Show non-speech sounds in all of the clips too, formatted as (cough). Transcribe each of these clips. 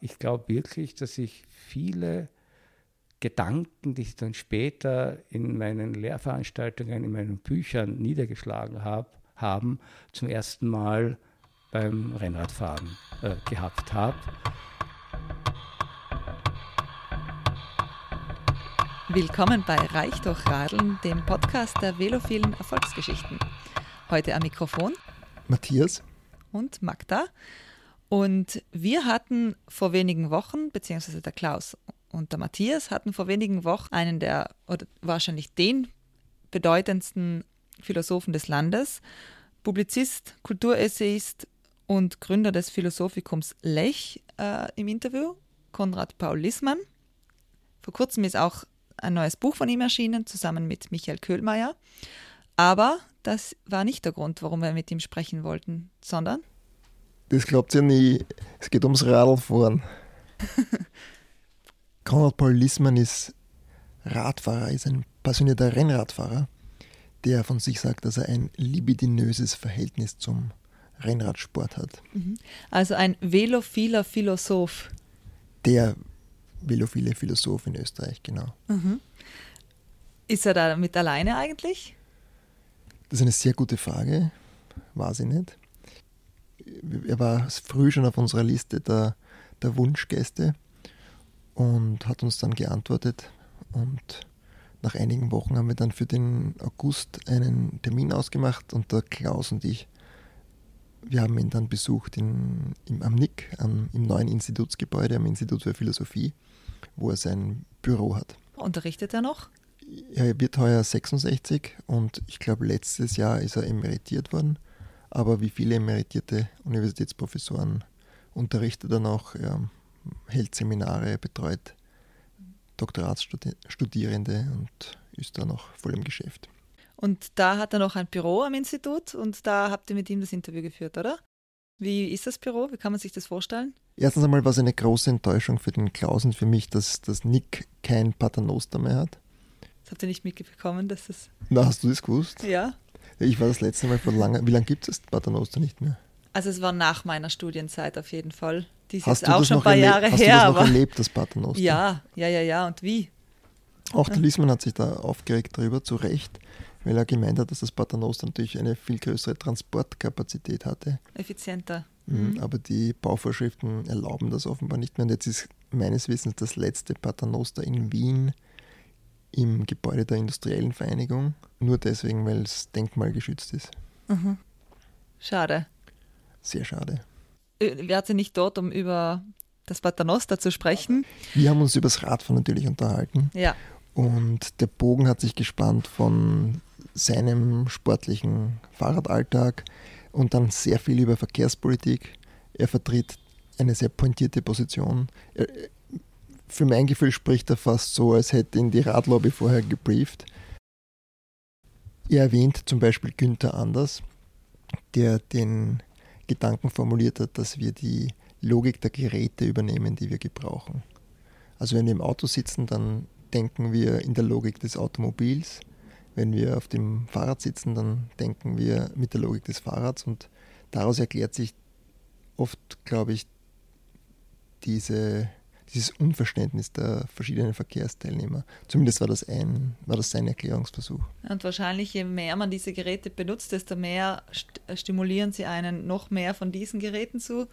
Ich glaube wirklich, dass ich viele Gedanken, die ich dann später in meinen Lehrveranstaltungen, in meinen Büchern niedergeschlagen habe, haben, zum ersten Mal beim Rennradfahren äh, gehabt habe. Willkommen bei Reich durch Radeln, dem Podcast der velophilen Erfolgsgeschichten. Heute am Mikrofon Matthias und Magda. Und wir hatten vor wenigen Wochen, beziehungsweise der Klaus und der Matthias hatten vor wenigen Wochen einen der, oder wahrscheinlich den bedeutendsten Philosophen des Landes, Publizist, Kulturessayist und Gründer des Philosophikums Lech äh, im Interview, Konrad Paul Lissmann. Vor kurzem ist auch ein neues Buch von ihm erschienen, zusammen mit Michael Köhlmeier. Aber das war nicht der Grund, warum wir mit ihm sprechen wollten, sondern das glaubt ihr nie. Es geht ums Radlfahren. (laughs) Konrad Paul Lissmann ist Radfahrer, ist ein passionierter Rennradfahrer, der von sich sagt, dass er ein libidinöses Verhältnis zum Rennradsport hat. Mhm. Also ein velophiler Philosoph. Der velophile Philosoph in Österreich, genau. Mhm. Ist er damit alleine eigentlich? Das ist eine sehr gute Frage. Weiß ich nicht er war früh schon auf unserer Liste der, der Wunschgäste und hat uns dann geantwortet. Und nach einigen Wochen haben wir dann für den August einen Termin ausgemacht und der Klaus und ich, wir haben ihn dann besucht in, im, am NIC, am, im neuen Institutsgebäude, am Institut für Philosophie, wo er sein Büro hat. Unterrichtet er noch? Er wird heuer 66 und ich glaube, letztes Jahr ist er emeritiert worden. Aber wie viele emeritierte Universitätsprofessoren unterrichtet er noch, er hält Seminare, betreut Doktoratsstudierende und ist da noch voll im Geschäft. Und da hat er noch ein Büro am Institut und da habt ihr mit ihm das Interview geführt, oder? Wie ist das Büro? Wie kann man sich das vorstellen? Erstens einmal war es eine große Enttäuschung für den Klaus und für mich, dass, dass Nick kein Paternoster mehr hat. Das habt ihr nicht mitbekommen, dass das. Na, hast du das gewusst? Ja. Ich war das letzte Mal vor lange. Wie lange gibt es Paternoster nicht mehr? Also es war nach meiner Studienzeit auf jeden Fall. Dies ist auch schon ein paar Jahre hast her. Hast du das noch erlebt, das Paternoster? Ja, ja, ja, ja. Und wie? Auch der Liesmann hat sich da aufgeregt darüber, zu Recht, weil er gemeint hat, dass das Paternoster natürlich eine viel größere Transportkapazität hatte. Effizienter. Mhm. mhm. Aber die Bauvorschriften erlauben das offenbar nicht mehr. Und jetzt ist meines Wissens das letzte Paternoster in Wien im Gebäude der Industriellen Vereinigung, nur deswegen, weil es denkmalgeschützt ist. Mhm. Schade. Sehr schade. Äh, wir hatten nicht dort, um über das Paternoster zu sprechen. Wir haben uns über das Radfahren natürlich unterhalten. Ja. Und der Bogen hat sich gespannt von seinem sportlichen Fahrradalltag und dann sehr viel über Verkehrspolitik. Er vertritt eine sehr pointierte Position. Er, für mein Gefühl spricht er fast so, als hätte ihn die Radlobby vorher gebrieft. Er erwähnt zum Beispiel Günther Anders, der den Gedanken formuliert hat, dass wir die Logik der Geräte übernehmen, die wir gebrauchen. Also wenn wir im Auto sitzen, dann denken wir in der Logik des Automobils. Wenn wir auf dem Fahrrad sitzen, dann denken wir mit der Logik des Fahrrads und daraus erklärt sich oft, glaube ich, diese dieses Unverständnis der verschiedenen Verkehrsteilnehmer. Zumindest war das, ein, war das sein Erklärungsversuch. Und wahrscheinlich, je mehr man diese Geräte benutzt, desto mehr st stimulieren sie einen, noch mehr von diesen Geräten zu,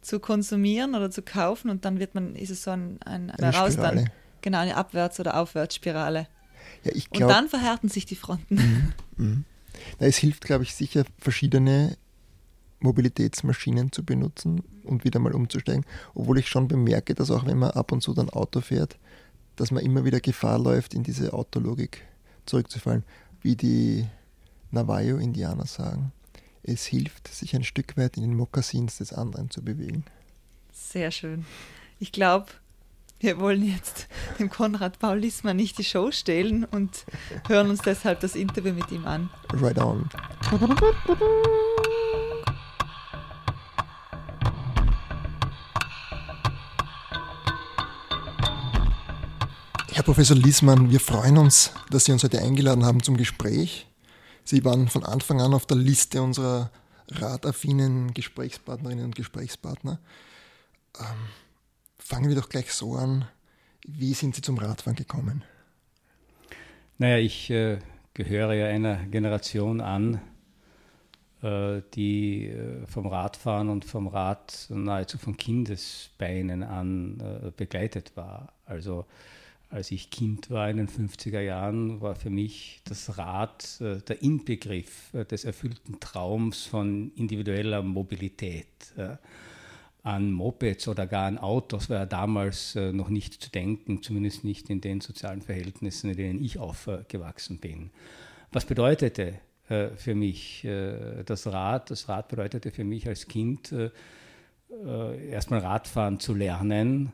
zu konsumieren oder zu kaufen und dann wird man, ist es so ein, ein eine raus Spirale. dann. Genau, eine Abwärts- oder Aufwärtsspirale. Ja, glaub, und dann verhärten sich die Fronten. Mhm, mh. Na, es hilft, glaube ich, sicher, verschiedene Mobilitätsmaschinen zu benutzen und wieder mal umzusteigen. Obwohl ich schon bemerke, dass auch wenn man ab und zu dann Auto fährt, dass man immer wieder Gefahr läuft, in diese Autologik zurückzufallen. Wie die Navajo-Indianer sagen, es hilft, sich ein Stück weit in den Mokassins des anderen zu bewegen. Sehr schön. Ich glaube, wir wollen jetzt dem Konrad Paul Lissmann nicht die Show stehlen und hören uns deshalb das Interview mit ihm an. Right on. Herr Professor Liesmann, wir freuen uns, dass Sie uns heute eingeladen haben zum Gespräch. Sie waren von Anfang an auf der Liste unserer radaffinen Gesprächspartnerinnen und Gesprächspartner. Ähm, fangen wir doch gleich so an. Wie sind Sie zum Radfahren gekommen? Naja, ich äh, gehöre ja einer Generation an, äh, die äh, vom Radfahren und vom Rad nahezu von Kindesbeinen an äh, begleitet war. Also als ich Kind war in den 50er Jahren, war für mich das Rad der Inbegriff des erfüllten Traums von individueller Mobilität. An Mopeds oder gar an Autos war ja damals noch nicht zu denken, zumindest nicht in den sozialen Verhältnissen, in denen ich aufgewachsen bin. Was bedeutete äh, für mich äh, das Rad? Das Rad bedeutete für mich als Kind äh, erstmal Radfahren zu lernen,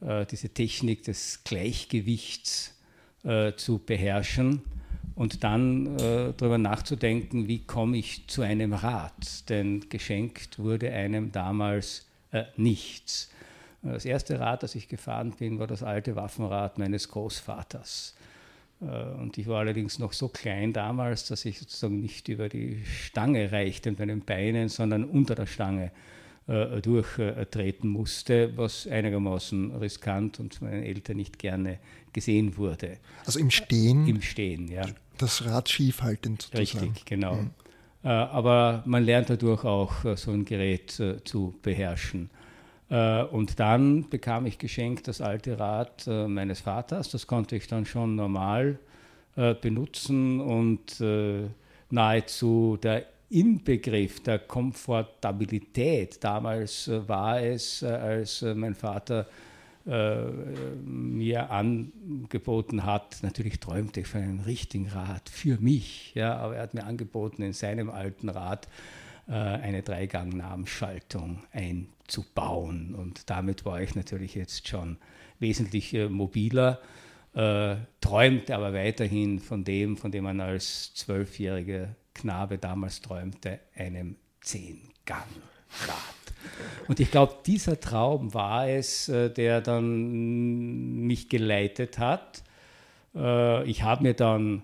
diese Technik des Gleichgewichts zu beherrschen und dann äh, darüber nachzudenken, wie komme ich zu einem Rad. Denn geschenkt wurde einem damals äh, nichts. Das erste Rad, das ich gefahren bin, war das alte Waffenrad meines Großvaters. Äh, und ich war allerdings noch so klein damals, dass ich sozusagen nicht über die Stange reichte mit meinen Beinen, sondern unter der Stange äh, durchtreten musste, was einigermaßen riskant und von meinen Eltern nicht gerne gesehen wurde. Also im Stehen? Im Stehen, ja. Das Rad schief haltend sozusagen. Richtig, genau. Mhm. Aber man lernt dadurch auch so ein Gerät zu beherrschen. Äh, und dann bekam ich geschenkt das alte Rad äh, meines Vaters. Das konnte ich dann schon normal äh, benutzen und nahezu der Inbegriff der Komfortabilität damals war es, als mein Vater mir angeboten hat, natürlich träumte ich von einem richtigen Rad für mich, ja, aber er hat mir angeboten, in seinem alten Rad eine Dreigang-Namensschaltung ein zu bauen. Und damit war ich natürlich jetzt schon wesentlich äh, mobiler, äh, träumte aber weiterhin von dem, von dem man als zwölfjähriger Knabe damals träumte, einem Zehngangrad. Und ich glaube, dieser Traum war es, äh, der dann mich geleitet hat. Äh, ich habe mir dann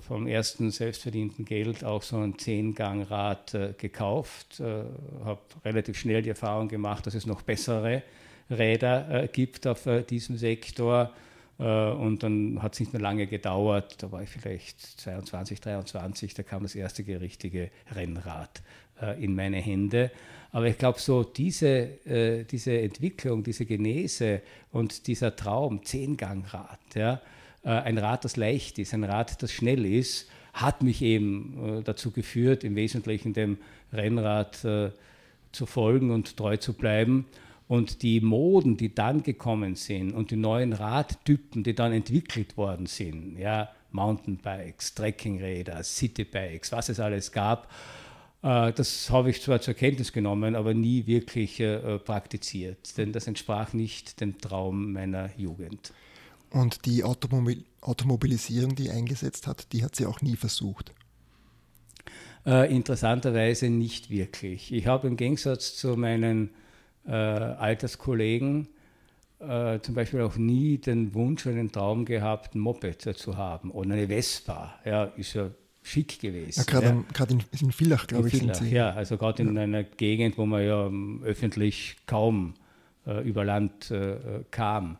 vom ersten selbstverdienten Geld auch so ein Zehngangrad äh, gekauft. Äh, habe relativ schnell die Erfahrung gemacht, dass es noch bessere Räder äh, gibt auf äh, diesem Sektor. Äh, und dann hat es nicht mehr lange gedauert. Da war ich vielleicht 22, 23. Da kam das erste richtige Rennrad äh, in meine Hände. Aber ich glaube, so diese, diese Entwicklung, diese Genese und dieser Traum, Zehngangrad, ja, äh, ein Rad, das leicht ist, ein Rad, das schnell ist, hat mich eben äh, dazu geführt, im Wesentlichen dem Rennrad äh, zu folgen und treu zu bleiben. Und die Moden, die dann gekommen sind und die neuen Radtypen, die dann entwickelt worden sind, ja, Mountainbikes, Trekkingräder, Citybikes, was es alles gab, das habe ich zwar zur Kenntnis genommen, aber nie wirklich praktiziert, denn das entsprach nicht dem Traum meiner Jugend. Und die Automobil Automobilisierung, die eingesetzt hat, die hat sie auch nie versucht. Äh, interessanterweise nicht wirklich. Ich habe im Gegensatz zu meinen äh, Alterskollegen äh, zum Beispiel auch nie den Wunsch oder den Traum gehabt, ein Moped zu haben oder eine Vespa. Ja, ist ja schick gewesen. Ja, gerade ja. in, in Villach, glaube ich. Villach, ja, also gerade in ja. einer Gegend, wo man ja um, öffentlich kaum äh, über Land äh, kam.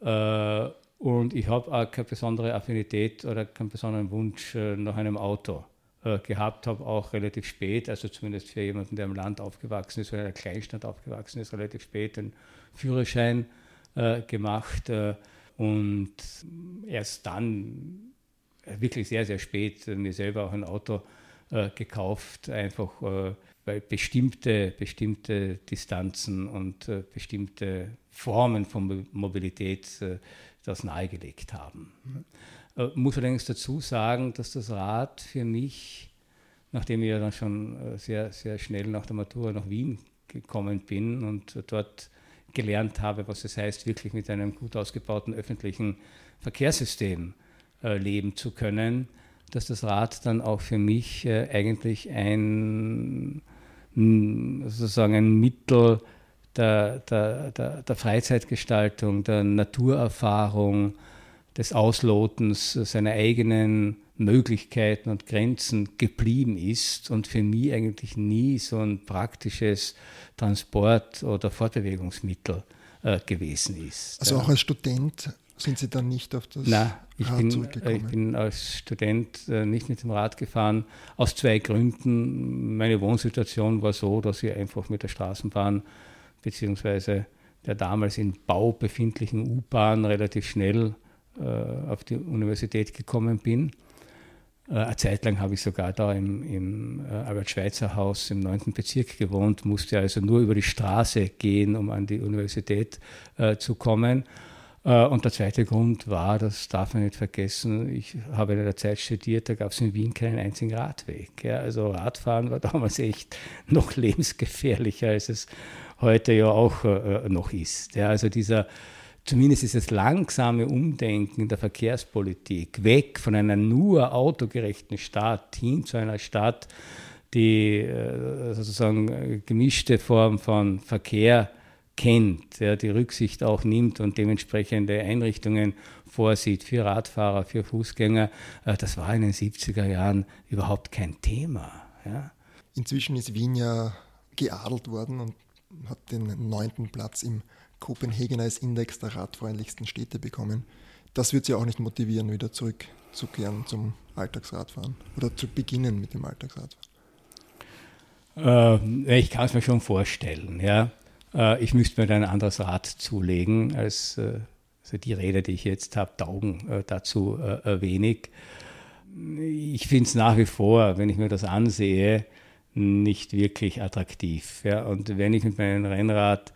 Äh, und ich habe auch keine besondere Affinität oder keinen besonderen Wunsch äh, nach einem Auto äh, gehabt, habe auch relativ spät, also zumindest für jemanden, der im Land aufgewachsen ist oder in einer Kleinstadt aufgewachsen ist, relativ spät den Führerschein gemacht und erst dann wirklich sehr, sehr spät mir selber auch ein Auto gekauft, einfach weil bestimmte, bestimmte Distanzen und äh, bestimmte Formen von Mobilität äh, das nahegelegt haben. Äh, muss allerdings dazu sagen, dass das Rad für mich, nachdem ich ja dann schon äh, sehr, sehr schnell nach der Matura nach Wien gekommen bin und dort gelernt habe, was es heißt, wirklich mit einem gut ausgebauten öffentlichen Verkehrssystem äh, leben zu können, dass das Rad dann auch für mich äh, eigentlich ein sozusagen ein Mittel der, der, der, der Freizeitgestaltung, der Naturerfahrung, des Auslotens seiner eigenen Möglichkeiten und Grenzen geblieben ist und für mich eigentlich nie so ein praktisches Transport- oder Fortbewegungsmittel äh, gewesen ist. Also auch als Student sind Sie dann nicht auf das Nein, ich Rad bin, zurückgekommen? ich bin als Student äh, nicht mit dem Rad gefahren, aus zwei Gründen. Meine Wohnsituation war so, dass ich einfach mit der Straßenbahn beziehungsweise der damals in Bau befindlichen U-Bahn relativ schnell äh, auf die Universität gekommen bin. Äh, eine Zeit lang habe ich sogar da im, im äh, Albert-Schweitzer-Haus im 9. Bezirk gewohnt, musste also nur über die Straße gehen, um an die Universität äh, zu kommen. Äh, und der zweite Grund war, das darf man nicht vergessen, ich habe in der Zeit studiert, da gab es in Wien keinen einzigen Radweg. Ja. Also Radfahren war (laughs) damals echt noch lebensgefährlicher, als es heute ja auch äh, noch ist. Ja. Also dieser zumindest dieses langsame Umdenken der Verkehrspolitik weg von einer nur autogerechten Stadt hin zu einer Stadt, die äh, sozusagen gemischte Form von Verkehr kennt, ja, die Rücksicht auch nimmt und dementsprechende Einrichtungen vorsieht für Radfahrer, für Fußgänger, äh, das war in den 70er Jahren überhaupt kein Thema. Ja. Inzwischen ist Wien ja geadelt worden und hat den neunten Platz im Kopenhagener Index der radfreundlichsten Städte bekommen. Das wird sie auch nicht motivieren, wieder zurückzukehren zum Alltagsradfahren oder zu beginnen mit dem Alltagsradfahren. Äh, ich kann es mir schon vorstellen. Ja. Äh, ich müsste mir ein anderes Rad zulegen, als äh, also die Räder, die ich jetzt habe, taugen äh, dazu äh, wenig. Ich finde es nach wie vor, wenn ich mir das ansehe, nicht wirklich attraktiv. Ja. Und wenn ich mit meinem Rennrad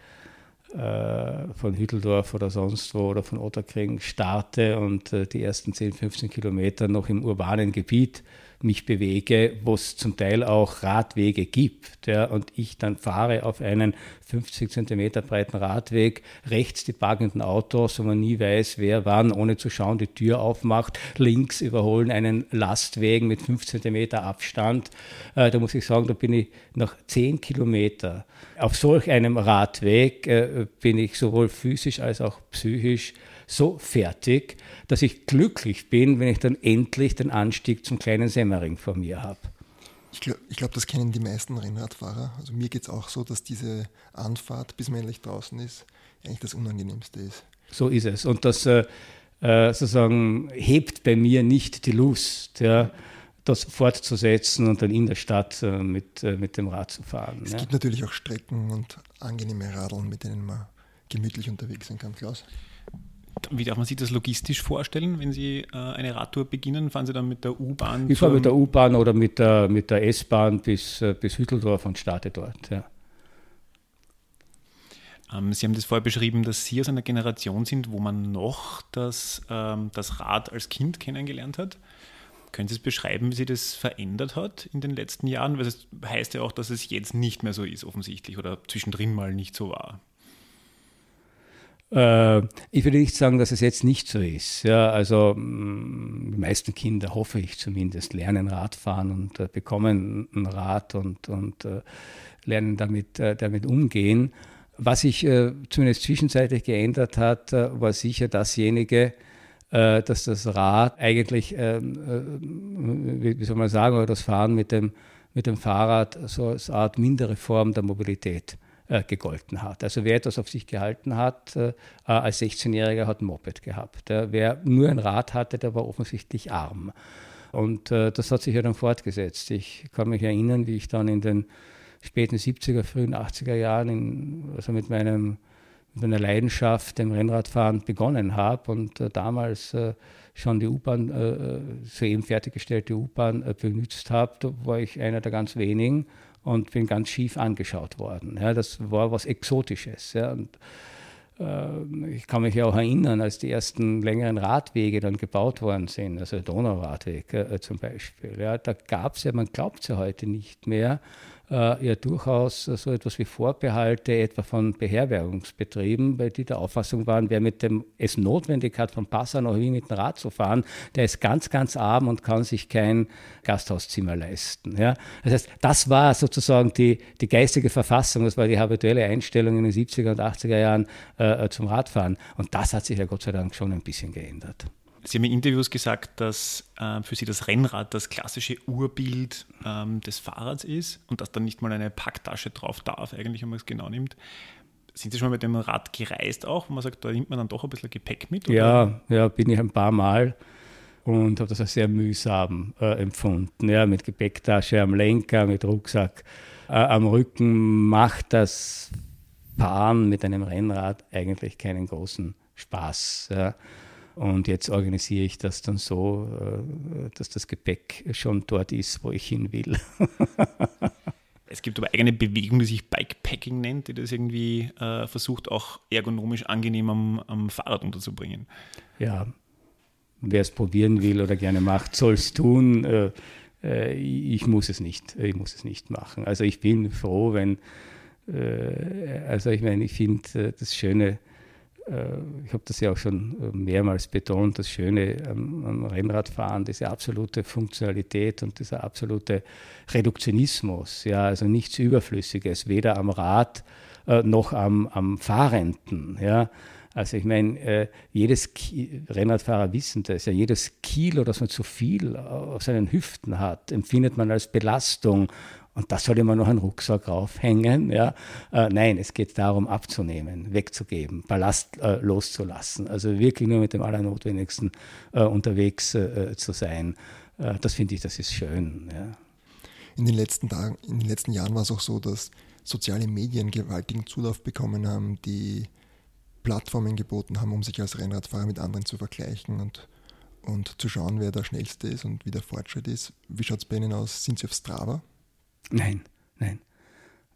äh, von Hütteldorf oder sonst wo oder von Otterkring starte und äh, die ersten 10, 15 Kilometer noch im urbanen Gebiet mich bewege, wo es zum Teil auch Radwege gibt. Ja, und ich dann fahre auf einen 50 Zentimeter breiten Radweg, rechts die parkenden Autos, wo man nie weiß, wer wann, ohne zu schauen, die Tür aufmacht, links überholen einen Lastwagen mit 5 Zentimeter Abstand. Äh, da muss ich sagen, da bin ich nach 10 Kilometer auf solch einem Radweg, äh, bin ich sowohl physisch als auch psychisch so fertig, dass ich glücklich bin, wenn ich dann endlich den Anstieg zum kleinen Semmering vor mir habe. Ich glaube, glaub, das kennen die meisten Rennradfahrer. Also mir geht es auch so, dass diese Anfahrt, bis man endlich draußen ist, eigentlich das Unangenehmste ist. So ist es. Und das äh, äh sozusagen hebt bei mir nicht die Lust, ja, das fortzusetzen und dann in der Stadt äh, mit, äh, mit dem Rad zu fahren. Es ja. gibt natürlich auch Strecken und angenehme Radeln, mit denen man gemütlich unterwegs sein kann, Klaus. Wie darf man sich das logistisch vorstellen, wenn Sie äh, eine Radtour beginnen? Fahren Sie dann mit der U-Bahn? Ich fahre mit der U-Bahn oder mit der, mit der S-Bahn bis, äh, bis Hütteldorf und starte dort. Ja. Ähm, Sie haben das vorher beschrieben, dass Sie aus einer Generation sind, wo man noch das, ähm, das Rad als Kind kennengelernt hat. Können Sie es beschreiben, wie sich das verändert hat in den letzten Jahren? Weil es heißt ja auch, dass es jetzt nicht mehr so ist, offensichtlich, oder zwischendrin mal nicht so war. Äh, ich würde nicht sagen, dass es jetzt nicht so ist. Ja, also mm, die meisten Kinder, hoffe ich zumindest, lernen Radfahren und äh, bekommen ein Rad und, und äh, lernen damit, äh, damit umgehen. Was sich äh, zumindest zwischenzeitlich geändert hat, äh, war sicher dasjenige, dass das Rad eigentlich, ähm, wie soll man sagen, oder das Fahren mit dem, mit dem Fahrrad so als Art mindere Form der Mobilität äh, gegolten hat. Also wer etwas auf sich gehalten hat, äh, als 16-Jähriger hat ein Moped gehabt. Äh, wer nur ein Rad hatte, der war offensichtlich arm. Und äh, das hat sich ja dann fortgesetzt. Ich kann mich erinnern, wie ich dann in den späten 70er, frühen 80er Jahren in, also mit meinem mit meiner Leidenschaft, dem Rennradfahren, begonnen habe und äh, damals äh, schon die U-Bahn, äh, soeben fertiggestellte U-Bahn benutzt habe. Da war ich einer der ganz wenigen und bin ganz schief angeschaut worden. Ja, das war was Exotisches. Ja, und, äh, ich kann mich ja auch erinnern, als die ersten längeren Radwege dann gebaut worden sind, also Donauradweg äh, zum Beispiel. Ja, da gab es ja, man glaubt es ja heute nicht mehr, ja durchaus so etwas wie Vorbehalte etwa von Beherbergungsbetrieben, weil die der Auffassung waren, wer mit dem es notwendig hat, von Passau nach Wien mit dem Rad zu fahren, der ist ganz, ganz arm und kann sich kein Gasthauszimmer leisten. Ja? Das heißt, das war sozusagen die, die geistige Verfassung, das war die habituelle Einstellung in den 70er und 80er Jahren äh, zum Radfahren. Und das hat sich ja Gott sei Dank schon ein bisschen geändert. Sie haben in Interviews gesagt, dass äh, für Sie das Rennrad das klassische Urbild ähm, des Fahrrads ist und dass dann nicht mal eine Packtasche drauf darf, eigentlich, wenn man es genau nimmt. Sind Sie schon mal mit dem Rad gereist auch, wo man sagt, da nimmt man dann doch ein bisschen Gepäck mit? Oder? Ja, ja, bin ich ein paar Mal und habe das als sehr mühsam äh, empfunden. Ja, mit Gepäcktasche am Lenker, mit Rucksack äh, am Rücken macht das Fahren mit einem Rennrad eigentlich keinen großen Spaß. Ja. Und jetzt organisiere ich das dann so, äh, dass das Gepäck schon dort ist, wo ich hin will. (laughs) Es gibt aber eigene Bewegung, die sich Bikepacking nennt, die das irgendwie äh, versucht, auch ergonomisch angenehm am, am Fahrrad unterzubringen. Ja, wer es probieren will oder gerne macht, soll es tun. Äh, äh, ich muss es nicht. Ich muss es nicht machen. Also ich bin froh, wenn, äh, also ich meine, ich finde das Schöne, ich habe das ja auch schon mehrmals betont, das Schöne am, Rennradfahren, diese absolute Funktionalität und dieser absolute Reduktionismus, ja, also nichts Überflüssiges, weder am Rad noch am, am Fahrenden, ja. Also ich meine, äh, jedes Rennradfahrer wissen das, ja, jedes Kilo, das man zu viel auf seinen Hüften hat, empfindet man als Belastung. Und das soll immer noch ein Rucksack raufhängen. Ja? Äh, nein, es geht darum, abzunehmen, wegzugeben, Ballast äh, loszulassen. Also wirklich nur mit dem Allernotwendigsten äh, unterwegs äh, zu sein. Äh, das finde ich, das ist schön. Ja? In den letzten Tagen, in den letzten Jahren war es auch so, dass soziale Medien gewaltigen Zulauf bekommen haben, die Plattformen geboten haben, um sich als Rennradfahrer mit anderen zu vergleichen und, und zu schauen, wer der Schnellste ist und wie der Fortschritt ist. Wie schaut es bei Ihnen aus? Sind Sie auf Strava? Nein, nein.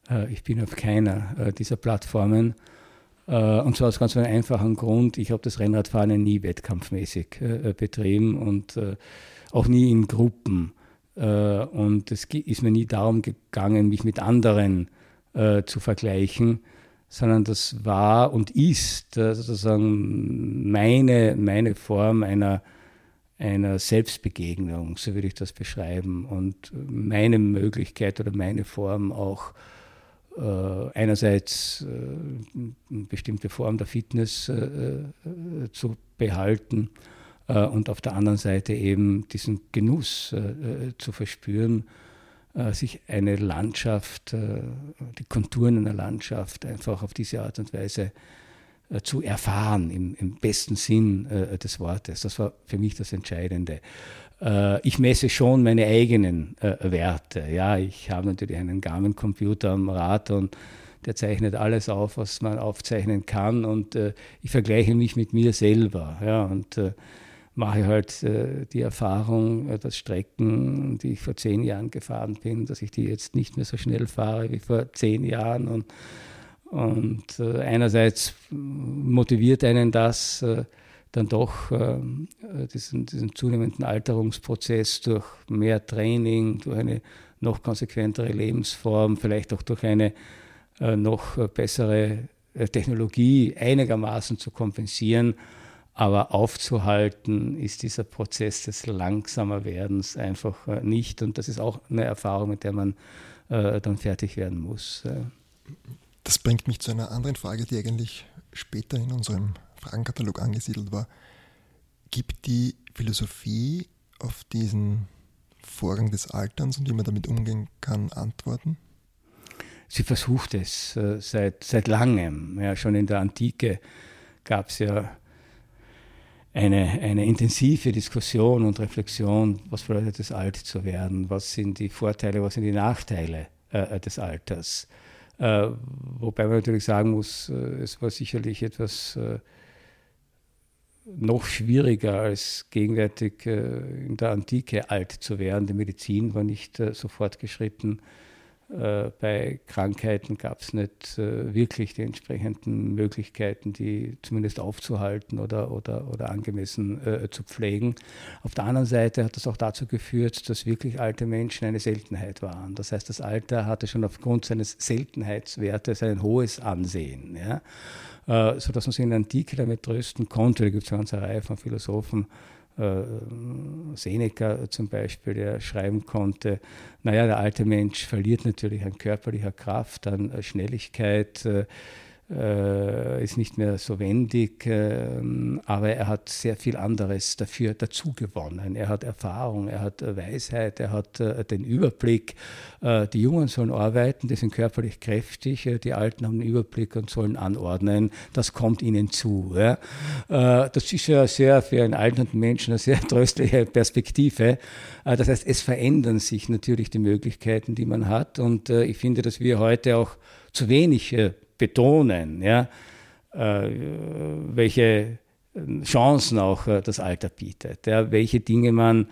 Äh, ich bin auf keiner äh, dieser Plattformen. Äh, und zwar aus ganz einem einfachen Grund. Ich habe das Rennradfahren nie wettkampfmäßig betrieben und auch nie in Gruppen. Und es ist mir nie darum gegangen, mich mit anderen zu vergleichen sondern das war und ist äh, sozusagen meine, meine Form einer, einer Selbstbegegnung, so würde ich das beschreiben, und meine Möglichkeit oder meine Form auch äh, einerseits äh, eine bestimmte Form der Fitness äh, äh zu behalten äh, und auf der anderen Seite eben diesen Genuss zu verspüren äh, sich eine Landschaft, äh, die Konturen einer Landschaft einfach auf diese Art und Weise äh, zu erfahren, im, im besten Sinn des Wortes. Das war für mich das Entscheidende. Ich messe schon meine eigenen Werte. Ja, ich habe natürlich einen Garmin-Computer am Rad und der zeichnet alles auf, was man aufzeichnen kann und ich vergleiche mich mit mir selber. Ja, und mache halt äh, die Erfahrung, äh, dass Strecken, die ich vor zehn Jahren gefahren bin, dass ich die jetzt nicht mehr so schnell fahre wie vor zehn Jahren. Und, und äh, einerseits motiviert einen das äh, dann doch äh, diesen, diesen zunehmenden Alterungsprozess durch mehr Training, durch eine noch konsequentere Lebensform, vielleicht auch durch eine äh, noch bessere Technologie einigermaßen zu kompensieren aber aufzuhalten ist dieser Prozess des langsamer Werdens einfach äh, nicht. Und das ist auch eine Erfahrung, mit der man äh, dann fertig werden muss. Das bringt mich zu einer anderen Frage, die eigentlich später in unserem Fragenkatalog angesiedelt war. Gibt die Philosophie auf diesen Vorgang des Alterns und wie man damit umgehen kann, Antworten? Sie versucht es äh, seit, seit langem. Ja, schon in der Antike gab es ja eine, eine intensive Diskussion und Reflexion, was bedeutet es, alt zu werden, was sind die Vorteile, was sind die Nachteile äh, des Alters. Äh, wobei man natürlich sagen muss, äh, es war sicherlich etwas äh, noch schwieriger als gegenwärtig in der Antike alt zu werden. Die Medizin war nicht so fortgeschritten bei Krankheiten gab es nicht äh, wirklich die entsprechenden Möglichkeiten, die zumindest aufzuhalten oder, oder, oder angemessen äh, zu pflegen. Auf der anderen Seite hat das auch dazu geführt, dass wirklich alte Menschen eine Seltenheit waren. Das heißt, das Alter hatte schon aufgrund seines Seltenheitswertes ein hohes Ansehen. Ja? Äh, sodass man sich in der Antike damit trösten konnte. Da gibt es eine ganze Reihe von Philosophen, äh, Seneca zum Beispiel, der schreiben konnte, naja, der alte Mensch verliert natürlich an körperlicher Kraft, an äh, Schnelligkeit, äh, ist nicht mehr so wendig, äh, aber er hat sehr viel anderes dafür dazu gewonnen. Er hat Erfahrung, er hat äh, Weisheit, er hat äh, den Überblick. Äh, die Jungen sollen arbeiten, die sind körperlich kräftig, äh, die Alten haben den Überblick und sollen anordnen. Das kommt ihnen zu. Ja. das ist ja sehr für einen alternden Menschen eine sehr (laughs) tröstliche Perspektive. das heißt, es verändern sich natürlich die Möglichkeiten, die man hat. Und ich finde, dass wir heute auch zu wenig betonen, ja, äh, welche Chancen auch äh, das Alter bietet, ja, welche Dinge man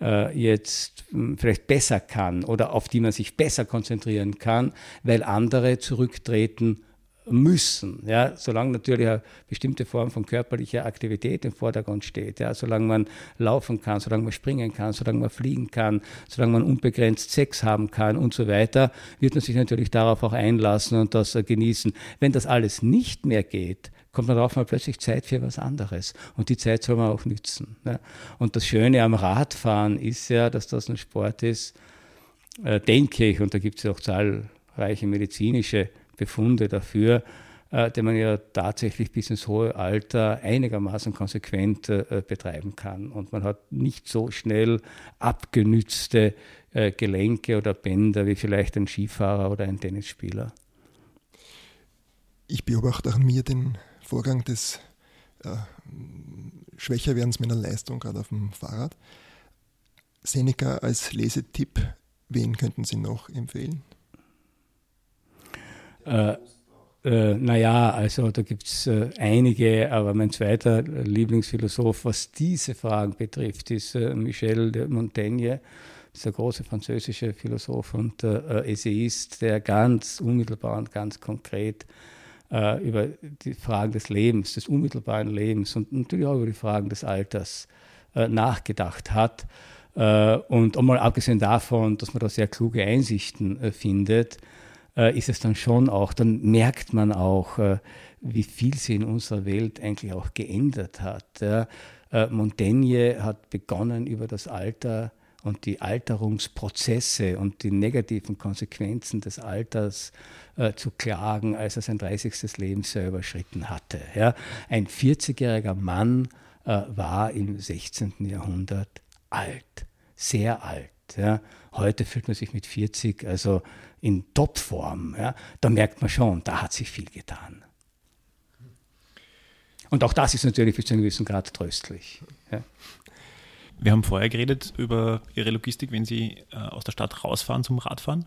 äh, jetzt hm, vielleicht besser kann oder auf die man sich besser konzentrieren kann, weil andere zurücktreten müssen, ja, solange natürlich eine bestimmte Form von körperlicher Aktivität im Vordergrund steht, ja, solange man laufen kann, solange man springen kann, solange man fliegen kann, solange man unbegrenzt Sex haben kann und so weiter, wird man sich natürlich darauf auch einlassen und das genießen. Wenn das alles nicht mehr geht, kommt man darauf mal plötzlich Zeit für was anderes. Und die Zeit soll man auch nützen. Ja. Und das Schöne am Radfahren ist ja, dass das ein Sport ist, äh, denke ich, und da gibt es ja auch zahlreiche medizinische Befunde dafür, äh, den man ja tatsächlich bis ins hohe Alter einigermaßen konsequent äh, betreiben kann. Und man hat nicht so schnell abgenützte äh, Gelenke oder Bänder wie vielleicht ein Skifahrer oder ein Tennisspieler. Ich beobachte an mir den Vorgang des äh, Schwächerwerdens meiner Leistung, gerade auf dem Fahrrad. Seneca als Lesetipp, wen könnten Sie noch empfehlen? Äh, äh, naja, also da gibt es äh, einige, aber mein zweiter Lieblingsphilosoph, was diese Fragen betrifft, ist äh, Michel de Montaigne, dieser große französische Philosoph und äh, Essayist, der ganz unmittelbar und ganz konkret äh, über die Fragen des Lebens, des unmittelbaren Lebens und natürlich auch über die Fragen des Alters äh, nachgedacht hat. und einmal abgesehen davon, dass man da sehr kluge Einsichten findet, äh, ist es dann schon auch, dann merkt man auch, äh, wie viel sie in unserer Welt eigentlich auch geändert hat. Ja. Äh, Montaigne hat begonnen über das Alter und die Alterungsprozesse und die negativen Konsequenzen des Alters äh, zu klagen, als er sein 30. Lebensjahr überschritten hatte. Ja. Ein 40-jähriger Mann äh, war im 16. Jahrhundert alt, sehr alt. Ja. Heute fühlt man sich mit 40 also in Topform. Ja. Da merkt man schon, da hat sich viel getan. Und auch das ist natürlich bis zu einem gewissen Grad tröstlich. Ja. Wir haben vorher geredet über Ihre Logistik, wenn Sie äh, aus der Stadt rausfahren zum Radfahren.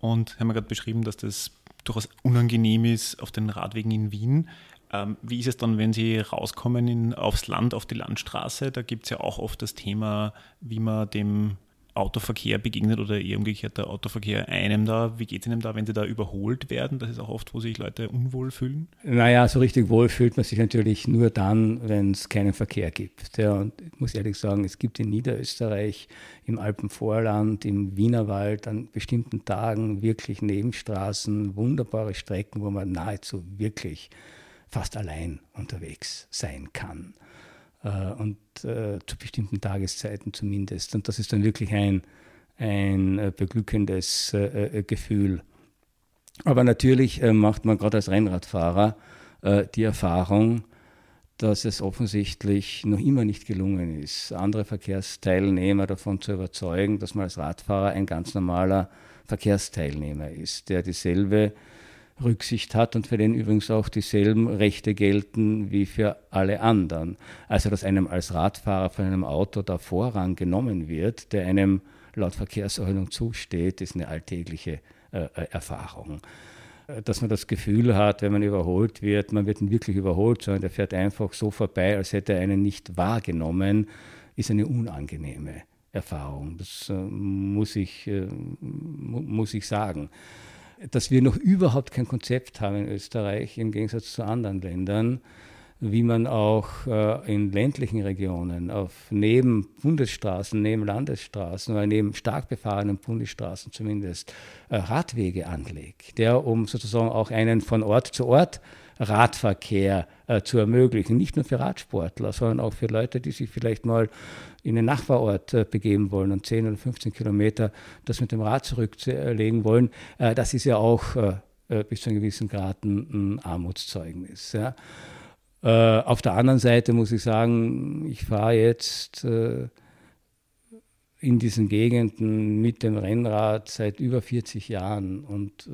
Und haben gerade beschrieben, dass das durchaus unangenehm ist auf den Radwegen in Wien. Ähm, wie ist es dann, wenn Sie rauskommen in, aufs Land, auf die Landstraße? Da gibt es ja auch oft das Thema, wie man dem Autoverkehr begegnet oder eher umgekehrt der Autoverkehr einem da? Wie geht es Ihnen da, wenn Sie da überholt werden? Das ist auch oft, wo sich Leute unwohl fühlen. Naja, so richtig wohl fühlt man sich natürlich nur dann, wenn es keinen Verkehr gibt. Ja, und ich muss ehrlich sagen, es gibt in Niederösterreich, im Alpenvorland, im Wienerwald an bestimmten Tagen wirklich Nebenstraßen, wunderbare Strecken, wo man nahezu wirklich fast allein unterwegs sein kann. Äh, und äh, zu bestimmten Tageszeiten zumindest. Und das ist dann wirklich ein, ein äh, beglückendes Gefühl. Aber natürlich macht man gerade als Rennradfahrer die Erfahrung, dass es offensichtlich noch immer nicht gelungen ist, andere Verkehrsteilnehmer davon zu überzeugen, dass man als Radfahrer ein ganz normaler Verkehrsteilnehmer ist, der dieselbe Rücksicht hat und für den übrigens auch dieselben Rechte gelten wie für alle anderen. Also dass einem als Radfahrer von einem Auto der Vorrang genommen wird, der einem laut Verkehrsordnung zusteht, ist eine alltägliche äh, äh Erfahrung. Äh, dass man das Gefühl hat, wenn man überholt wird, man wird nicht wirklich überholt, sondern der fährt einfach so vorbei, als hätte er einen nicht wahrgenommen, ist eine unangenehme Erfahrung. Das äh, muss, ich, äh, muss ich sagen dass wir noch überhaupt kein Konzept haben in Österreich im Gegensatz zu anderen Ländern, wie man auch äh, in ländlichen Regionen auf neben Bundesstraßen, neben Landesstraßen oder neben stark befahrenen Bundesstraßen zumindest äh, Radwege anlegt, der um sozusagen auch einen von Ort zu Ort Radverkehr äh, zu ermöglichen. Nicht nur für Radsportler, sondern auch für Leute, die sich vielleicht mal in den Nachbarort äh, begeben wollen und 10 oder 15 Kilometer das mit dem Rad zurücklegen wollen. Äh, das ist ja auch äh, bis zu einem gewissen Grad ein, Armutszeugnis. Auf der anderen Seite muss ich sagen, ich fahre jetzt in diesen Gegenden mit dem Rennrad seit über 40 Jahren und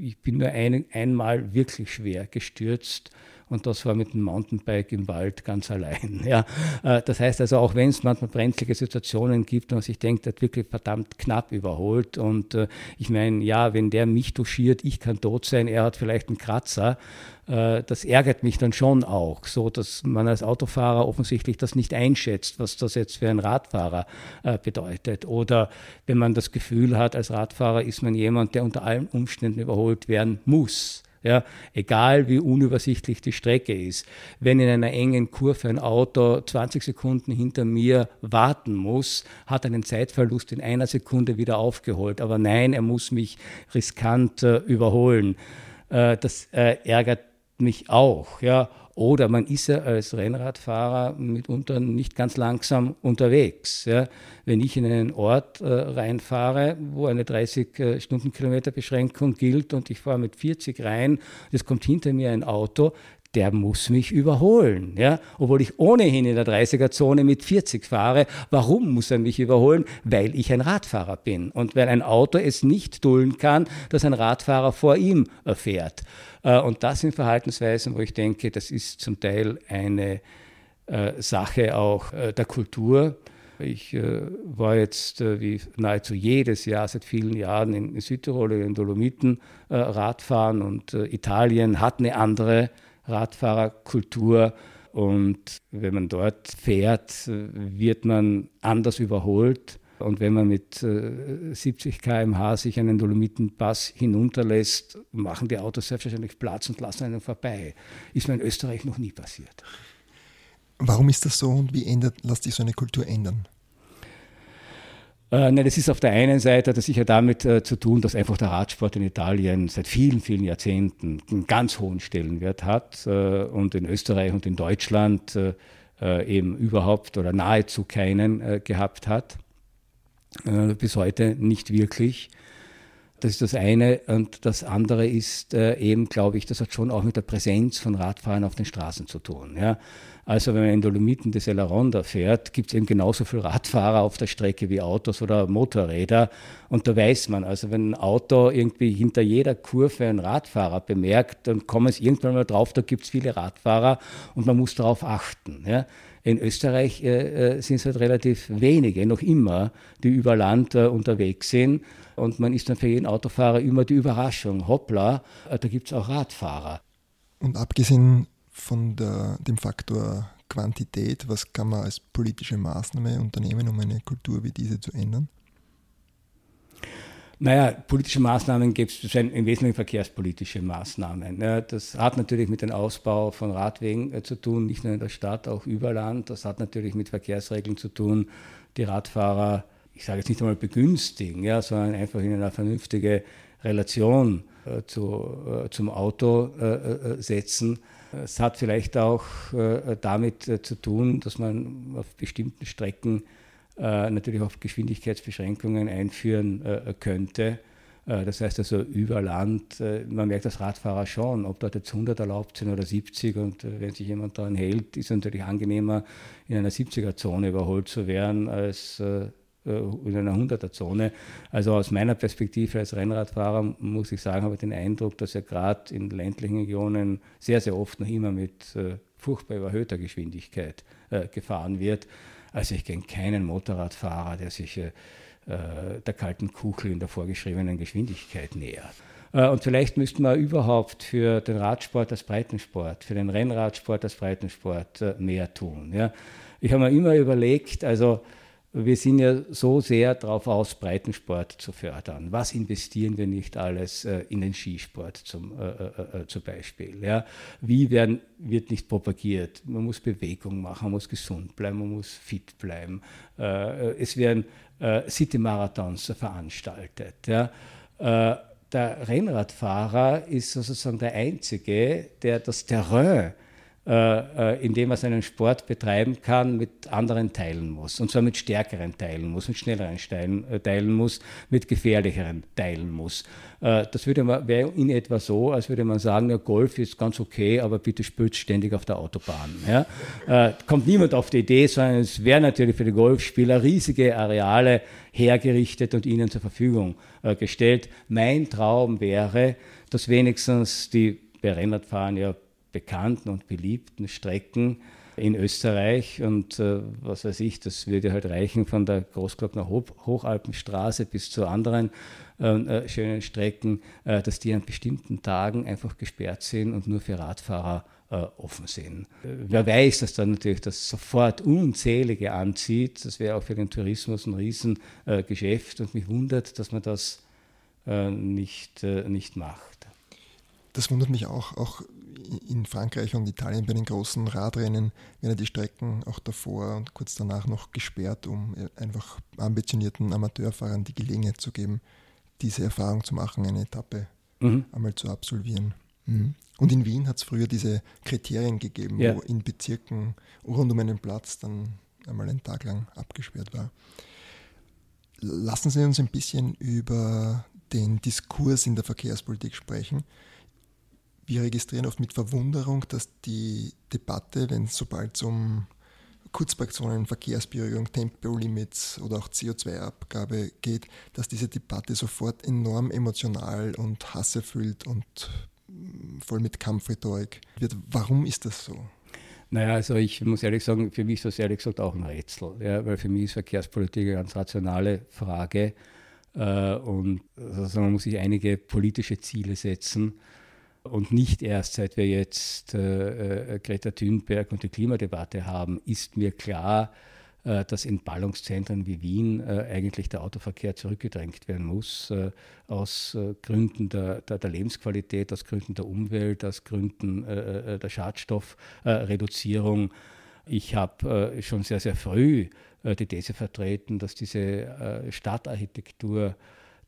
ich bin nur ein, einmal wirklich schwer gestürzt und das war mit dem Mountainbike im Wald ganz allein. (laughs) Ja. Äh, das heißt also, auch wenn es manchmal brenzlige Situationen gibt und man sich denkt, er hat wirklich verdammt knapp überholt und äh, ich meine, ja, wenn der mich touchiert, ich kann tot sein, er hat vielleicht einen Kratzer, äh, das ärgert mich dann schon auch, so dass man als Autofahrer offensichtlich das nicht einschätzt, was das jetzt für einen Radfahrer bedeutet. Oder wenn man das Gefühl hat, als Radfahrer ist man jemand, der unter allen Umständen überholt werden muss. Ja, egal wie unübersichtlich die Strecke ist. Wenn in einer engen Kurve ein Auto 20 Sekunden hinter mir warten muss, hat er einen Zeitverlust in einer Sekunde wieder aufgeholt. Aber nein, er muss mich riskant äh, überholen. Äh, das äh, ärgert mich auch. Ja. Oder man ist ja als Rennradfahrer mitunter nicht ganz langsam unterwegs. Ja. Wenn ich in einen Ort äh, reinfahre, wo eine 30 äh, gilt und ich fahre mit 40 rein, es kommt hinter mir ein Auto, der muss mich überholen. Ja? Obwohl ich ohnehin in der 30er-Zone mit 40 fahre. Warum muss er mich überholen? Weil ich ein Radfahrer bin und weil ein Auto es nicht dulden kann, dass ein Radfahrer vor ihm fährt. Äh, und das sind Verhaltensweisen, wo ich denke, das ist zum Teil eine äh, Sache auch äh, der Kultur. Ich war jetzt wie nahezu jedes Jahr seit vielen Jahren in, Südtirol, in den Dolomiten Radfahren und Italien hat eine andere Radfahrerkultur. Und wenn man dort fährt, wird man anders überholt. Und wenn man mit 70 km/h sich einen Dolomitenpass hinunterlässt, machen die Autos selbstverständlich Platz und lassen einen vorbei. Ist mir in Österreich noch nie passiert. Warum ist das so und wie ändert, lässt sich so eine Kultur ändern? Äh, nein, das ist auf der einen Seite das sicher damit äh, zu tun, dass einfach der Radsport in Italien seit vielen, vielen Jahrzehnten einen ganz hohen Stellenwert hat äh, und in Österreich und in Deutschland äh, äh eben überhaupt oder nahezu keinen äh, gehabt hat. bis heute nicht wirklich. Das ist das eine. Und das andere ist eben, glaube ich, das hat schon auch mit der Präsenz von Radfahrern auf den Straßen zu tun. Ja. Also wenn man in Dolomiten des El Aronda fährt, gibt es eben genauso viele Radfahrer auf der Strecke wie Autos oder Motorräder. Und da weiß man, also wenn ein Auto irgendwie hinter jeder Kurve einen Radfahrer bemerkt, dann kommen es irgendwann mal drauf, da gibt es viele Radfahrer und man muss darauf achten. Ja. In Österreich äh, äh sind es halt relativ wenige, noch immer, die über Land äh, unterwegs sind. Und man ist dann für jeden Autofahrer immer die Überraschung, hoppla, äh, da gibt es auch Radfahrer. Und abgesehen von der, dem Faktor Quantität, was kann man als politische Maßnahme unternehmen, um eine Kultur wie diese zu ändern? Naja, politische Maßnahmen gibt es im Wesentlichen verkehrspolitische Maßnahmen. das hat natürlich mit dem Ausbau von Radwegen äh, zu tun, nicht nur in der Stadt, auch über Land. Das hat natürlich mit Verkehrsregeln zu tun, die Radfahrer, ich sage jetzt nicht einmal begünstigen, ja, sondern einfach in eine vernünftige Relation äh, zu, äh, zum Auto äh, äh setzen. Es hat vielleicht auch äh, damit äh, zu tun, dass man auf bestimmten Strecken äh, natürlich auch Geschwindigkeitsbeschränkungen einführen könnte. Das heißt also über Land, man merkt als Radfahrer schon, ob dort jetzt 100 erlaubt sind oder 70 und wenn sich jemand daran hält, ist es natürlich angenehmer, in einer 70er-Zone überholt zu werden, als in einer 100er-Zone. Also aus meiner Perspektive als Rennradfahrer muss ich sagen, habe ich den Eindruck, dass er gerade in ländlichen Regionen sehr, sehr oft noch immer mit äh, furchtbar überhöhter Geschwindigkeit äh, gefahren wird. Also ich kenne keinen Motorradfahrer, der sich äh, äh, der kalten Kuchel in der vorgeschriebenen Geschwindigkeit nähert. Äh, und vielleicht müssten wir überhaupt für den Radsport als Breitensport, für den Rennradsport als Breitensport mehr tun. Ja. Ich habe mir immer überlegt, also wir sind ja so sehr darauf aus, Breitensport zu fördern. Was investieren wir nicht alles äh, in den Skisport zum, äh, äh, äh, zum Beispiel? Ja? Wie werden, wird nicht propagiert? Man muss Bewegung machen, man muss gesund bleiben, man muss fit bleiben. Äh, es werden äh, City-Marathons veranstaltet. Ja? der Rennradfahrer ist sozusagen der Einzige, der das Terrain äh, äh, indem er seinen Sport betreiben kann, mit anderen teilen muss. Und zwar mit stärkeren teilen muss, mit schnelleren teilen, äh, teilen muss, mit gefährlicheren teilen muss. Das wäre in etwa so, als würde man sagen, ja, Golf ist ganz okay, aber bitte spült ständig auf der Autobahn. Ja? kommt niemand auf die Idee, sondern es wäre natürlich für die Golfspieler riesige Areale hergerichtet und ihnen zur Verfügung gestellt. Mein Traum wäre, dass wenigstens die bei Rennradfahren ja bekannten und beliebten Strecken in Österreich und äh, was weiß ich, das würde halt reichen von der Großglockner Ho Hochalpenstraße bis zu anderen ähm, äh, schönen Strecken, äh, dass die an bestimmten Tagen einfach gesperrt sind und nur für Radfahrer äh, offen sind. Äh, wer weiß, dass dann natürlich das sofort unzählige anzieht, das wäre auch für den Tourismus ein Riesengeschäft und mich wundert, dass man das äh, nicht, nicht macht. Das wundert mich auch, auch in Frankreich und Italien bei den großen Radrennen werden die Strecken auch davor und kurz danach noch gesperrt, um einfach ambitionierten Amateurfahrern die Gelegenheit zu geben, diese Erfahrung zu machen, eine Etappe mhm. einmal zu absolvieren. Mhm. Und in Wien hat es früher diese Kriterien gegeben, ja. wo in Bezirken rund um einen Platz dann einmal einen Tag lang abgesperrt war. Lassen Sie uns ein bisschen über den Diskurs in der Verkehrspolitik sprechen wir registrieren oft mit Verwunderung, dass die Debatte, wenn es sobald um Kurzparkzonen, Verkehrsberuhigung, Tempolimits oder auch CO2-Abgabe geht, dass diese Debatte sofort enorm emotional und hasserfüllt und mm, voll mit Kampfrhetorik wird. Warum ist das so? Naja, also ich muss ehrlich sagen, für mich ist das ehrlich gesagt auch ein Rätsel, ja, weil für mich ist Verkehrspolitik eine ganz rationale Frage äh, und also man muss sich einige politische Ziele setzen und nicht erst seit wir jetzt äh, äh, Greta Thunberg und die Klimadebatte haben, ist mir klar, äh, dass in Ballungszentren wie Wien äh, eigentlich der Autoverkehr zurückgedrängt werden muss, äh, aus äh, Gründen der, der, der, Lebensqualität, aus Gründen der Umwelt, aus Gründen der Schadstoffreduzierung. Ich habe schon sehr, sehr früh die These vertreten, dass diese Stadtarchitektur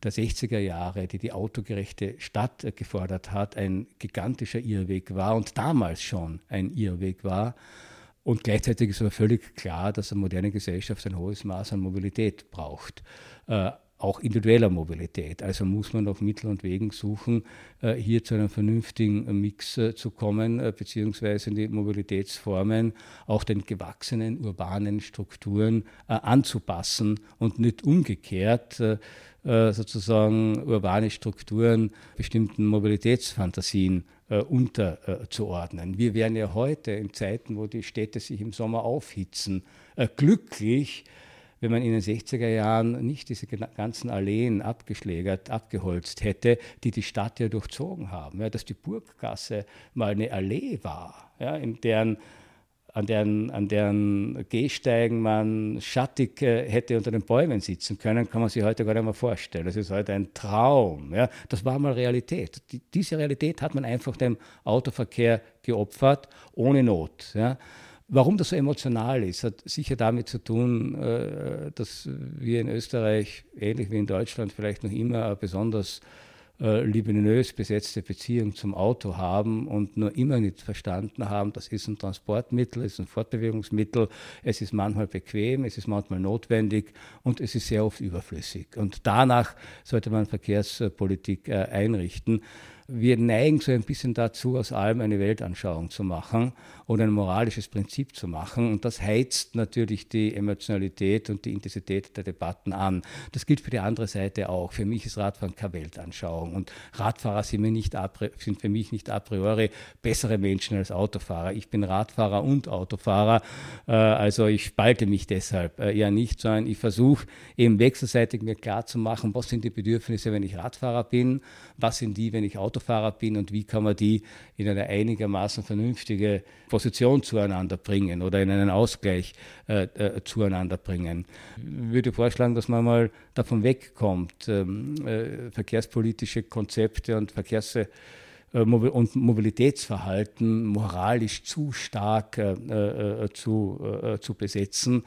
der 60er Jahre, die die autogerechte Stadt gefordert hat, ein gigantischer Irrweg war und damals schon ein Irrweg war. Und gleichzeitig ist aber völlig klar, dass eine moderne Gesellschaft ein hohes Maß an Mobilität braucht. Äh, auch individueller Mobilität. Also muss man auf Mittel und Wegen suchen, äh, hier zu einem vernünftigen Mix äh, zu kommen, äh, beziehungsweise die Mobilitätsformen auch den gewachsenen urbanen Strukturen anzupassen und nicht umgekehrt sozusagen urbane Strukturen bestimmten Mobilitätsfantasien unterzuordnen. Wir wären ja heute in Zeiten, wo die Städte sich im Sommer aufhitzen, glücklich, wenn man in den 60er Jahren nicht diese ganzen Alleen abgeschlägert, abgeholzt hätte, die die Stadt ja durchzogen haben. Ja, dass die Burggasse mal eine Allee war, ja, in deren an deren, an deren Gehsteigen man schattig äh, hätte unter den Bäumen sitzen können, kann man sich heute gar nicht mehr vorstellen. Das ist heute ein Traum. Ja. Das war mal Realität. Die, diese Realität hat man einfach dem Autoverkehr geopfert, ohne Not. Ja. Warum das so emotional ist, hat sicher damit zu tun, äh, dass wir in Österreich, ähnlich wie in Deutschland, vielleicht noch immer besonders äh, libidinös besetzte Beziehung zum Auto haben und nur immer nicht verstanden haben, das ist ein Transportmittel, es ist ein Fortbewegungsmittel, es ist manchmal bequem, es ist manchmal notwendig und es ist sehr oft überflüssig. Und danach sollte man Verkehrspolitik äh, einrichten wir neigen so ein bisschen dazu, aus allem eine Weltanschauung zu machen oder ein moralisches Prinzip zu machen. Und das heizt natürlich die Emotionalität und die Intensität der Debatten an. Das gilt für die andere Seite auch. Für mich ist Radfahren keine Weltanschauung. Und Radfahrer sind, mir nicht sind für mich nicht a priori bessere Menschen als Autofahrer. Ich bin Radfahrer und Autofahrer. Äh, also ich spalte mich deshalb äh, eher nicht, sondern ich versuche eben wechselseitig mir klar zu machen, was sind die Bedürfnisse, wenn ich Radfahrer bin, was sind die, wenn ich Autofahrer bin und wie kann man die in eine einigermaßen vernünftige Position zueinander bringen oder in einen Ausgleich äh, äh, zueinander bringen. Ich würde vorschlagen, dass man mal davon wegkommt, ähm, äh, verkehrspolitische Konzepte und Verkehrs äh, und Mobilitätsverhalten moralisch zu stark äh, äh, zu, zu besetzen.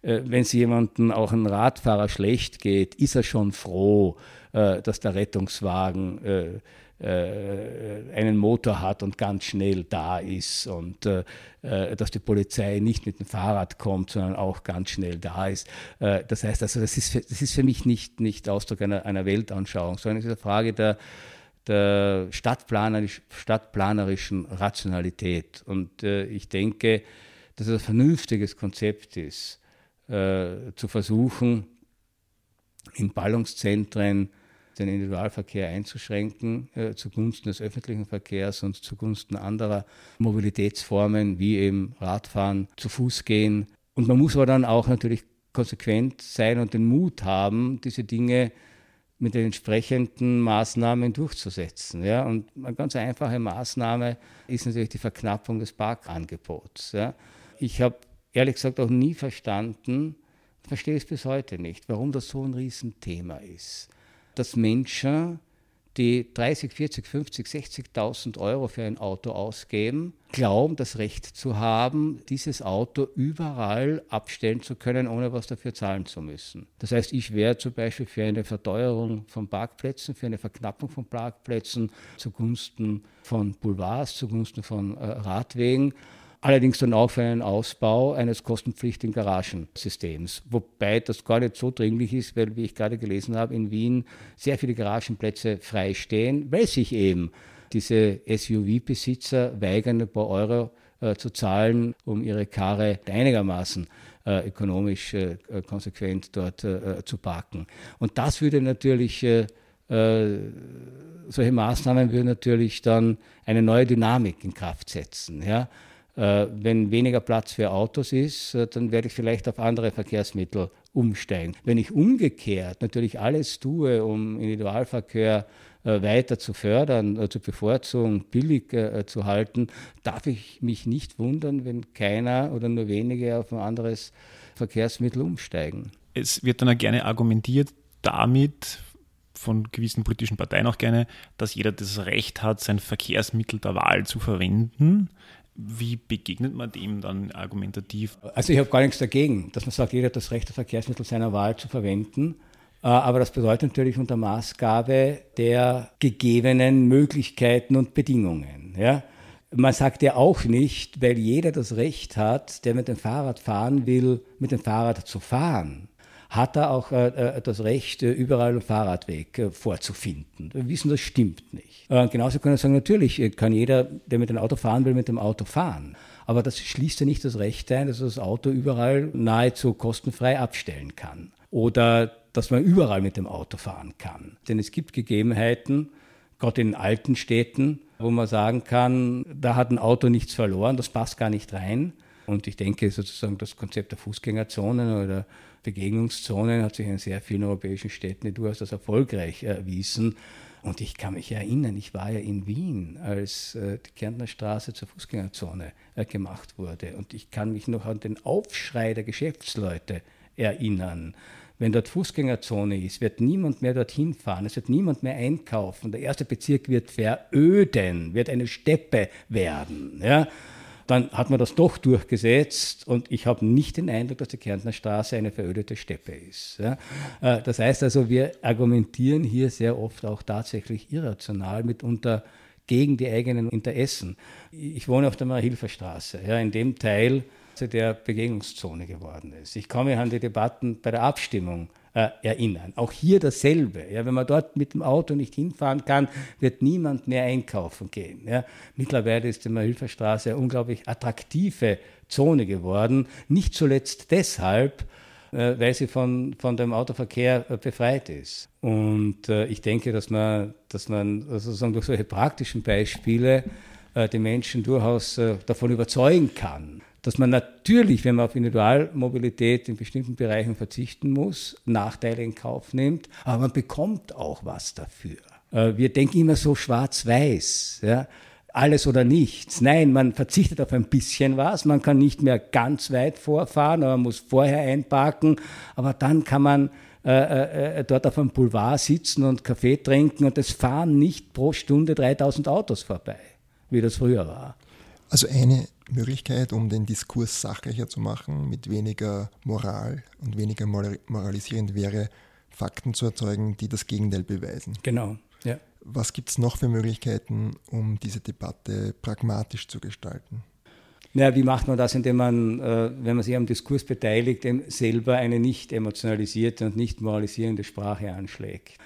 wenn es jemandem, auch einem Radfahrer, schlecht geht, ist er schon froh, dass der Rettungswagen äh, einen Motor hat und ganz schnell da ist und äh, äh, dass die Polizei nicht mit dem Fahrrad kommt, sondern auch ganz schnell da ist. Äh, das heißt also, das ist für, das ist für mich nicht, nicht Ausdruck einer, einer Weltanschauung, sondern es ist eine Frage der, der stadtplanerisch, stadtplanerischen Rationalität. Und äh, ich denke, dass es ein vernünftiges Konzept ist, äh, zu versuchen, in Ballungszentren den Individualverkehr einzuschränken äh, zugunsten des öffentlichen Verkehrs und zugunsten anderer Mobilitätsformen wie eben Radfahren, zu Fuß gehen. Und man muss aber dann auch natürlich konsequent sein und den Mut haben, diese Dinge mit den entsprechenden Maßnahmen durchzusetzen. Ja? Und eine ganz einfache Maßnahme ist natürlich die Verknappung des Parkangebots. Ja? Ich habe ehrlich gesagt auch nie verstanden, verstehe es bis heute nicht, warum das so ein Riesenthema ist dass Menschen, die 30, 40, 50, 60.000 Euro für ein Auto ausgeben, glauben, das Recht zu haben, dieses Auto überall abstellen zu können, ohne was dafür zahlen zu müssen. Das heißt, ich wäre zum Beispiel für eine Verteuerung von Parkplätzen, für eine Verknappung von Parkplätzen zugunsten von Boulevards, zugunsten von äh, Radwegen allerdings dann auch für einen Ausbau eines kostenpflichtigen Garagensystems. Wobei das gar nicht so dringlich ist, weil, wie ich gerade gelesen habe, in Wien sehr viele Garagenplätze freistehen, weil sich eben diese SUV-Besitzer weigern, ein paar Euro äh, zu zahlen, um ihre Karre einigermaßen äh, ökonomisch äh, konsequent dort äh, zu parken. Und das würde natürlich äh, äh, solche Maßnahmen würden natürlich dann eine neue Dynamik in Kraft setzen. Ja? Äh, wenn weniger Platz für Autos ist, äh, dann werde ich vielleicht auf andere Verkehrsmittel umsteigen. Wenn ich umgekehrt natürlich alles tue, um Individualverkehr äh, weiter zu fördern, zu bevorzugen, billig zu halten, darf ich mich nicht wundern, wenn keiner oder nur wenige auf ein anderes Verkehrsmittel umsteigen. Es wird dann auch gerne argumentiert damit, von gewissen politischen Parteien auch gerne, dass jeder das Recht hat, sein Verkehrsmittel der Wahl zu verwenden. Wie begegnet man dem dann argumentativ? Also ich habe gar nichts dagegen, dass man sagt, jeder hat das Recht, das Verkehrsmittel seiner Wahl zu verwenden. Äh, aber das bedeutet natürlich unter Maßgabe der gegebenen Möglichkeiten und Bedingungen. Ja? Man sagt ja auch nicht, weil jeder das Recht hat, der mit dem Fahrrad fahren will, mit dem Fahrrad zu fahren hat er auch äh, äh, das Recht, äh, überall einen Fahrradweg vorzufinden. Wir wissen, das stimmt nicht. Genauso kann er sagen, natürlich kann jeder, der mit dem Auto fahren will, mit dem Auto fahren. Aber das schließt ja nicht das Recht ein, dass er das Auto überall nahezu kostenfrei abstellen kann. Oder dass man überall mit dem Auto fahren kann. Denn es gibt Gegebenheiten, gerade in alten Städten, wo man sagen kann, da hat ein Auto nichts verloren, das passt gar nicht rein. Und ich denke sozusagen das Konzept der Fußgängerzonen oder Begegnungszonen hat sich in sehr vielen europäischen Städten durchaus als erfolgreich erwiesen. Und ich kann mich erinnern, ich war ja in Wien, als äh, die Kärntner Straße zur Fußgängerzone äh, gemacht wurde. Und ich kann mich noch an den Aufschrei der Geschäftsleute erinnern. Wenn dort Fußgängerzone ist, wird niemand mehr dorthin fahren, es wird niemand mehr einkaufen. Der erste Bezirk wird veröden, wird eine Steppe werden. Ja? Dann hat man das doch durchgesetzt und ich habe nicht den Eindruck, dass die Kärntner Straße eine verödete Steppe ist. Ja. Äh, das heißt also, wir argumentieren hier sehr oft auch tatsächlich irrational, mitunter gegen die eigenen Interessen. Ich wohne auf der Marihilfer ja, in dem Teil, der Begegnungszone geworden ist. Ich komme an die Debatten bei der Abstimmung äh, erinnern. Auch hier dasselbe. Ja, wenn man dort mit dem Auto nicht hinfahren kann, wird niemand mehr einkaufen gehen. Ja. Mittlerweile ist die Mahilferstraße eine unglaublich attraktive Zone geworden. Nicht zuletzt deshalb, äh, weil sie von, von dem Autoverkehr äh, befreit ist. Und äh, ich denke, dass man, dass man sozusagen durch solche praktischen Beispiele äh, die Menschen durchaus äh, davon überzeugen kann, dass man natürlich, wenn man auf Individualmobilität in bestimmten Bereichen verzichten muss, Nachteile in Kauf nimmt, aber man bekommt auch was dafür. Äh, wir denken immer so schwarz-weiß. Ja? alles oder nichts. Nein, man verzichtet auf ein bisschen was, man kann nicht mehr ganz weit vorfahren, aber man muss vorher einparken, aber dann kann man äh, äh, dort auf einem Boulevard sitzen und Kaffee trinken und es fahren nicht pro Stunde 3000 Autos vorbei, wie das früher war. Also eine Möglichkeit, um den Diskurs sachlicher zu machen, mit weniger Moral und weniger moralisierend wäre, Fakten zu erzeugen, die das Gegenteil beweisen. Genau. Ja. Was gibt es noch für Möglichkeiten, um diese Debatte pragmatisch zu gestalten? Naja, wie macht man das, indem man, äh, wenn man sich am Diskurs beteiligt, selber eine nicht emotionalisierte und nicht moralisierende Sprache anschlägt?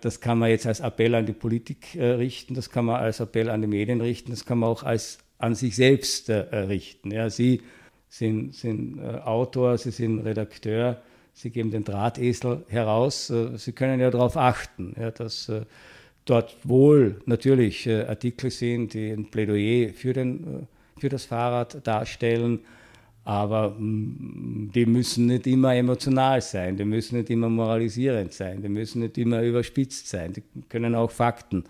Das kann man jetzt als Appell an die Politik äh, richten, das kann man als Appell an die Medien richten, das kann man auch als an sich selbst äh, richten. Ja, Sie sind, sind äh, Autor, Sie sind Redakteur, Sie geben den Drahtesel heraus. Äh, Sie können ja darauf achten, ja, dass dort wohl natürlich Artikel sind, die ein Plädoyer für, den, für das Fahrrad darstellen, aber mm, die müssen nicht immer emotional sein, die müssen nicht immer moralisierend sein, die müssen nicht immer überspitzt sein, die können auch Fakten äh,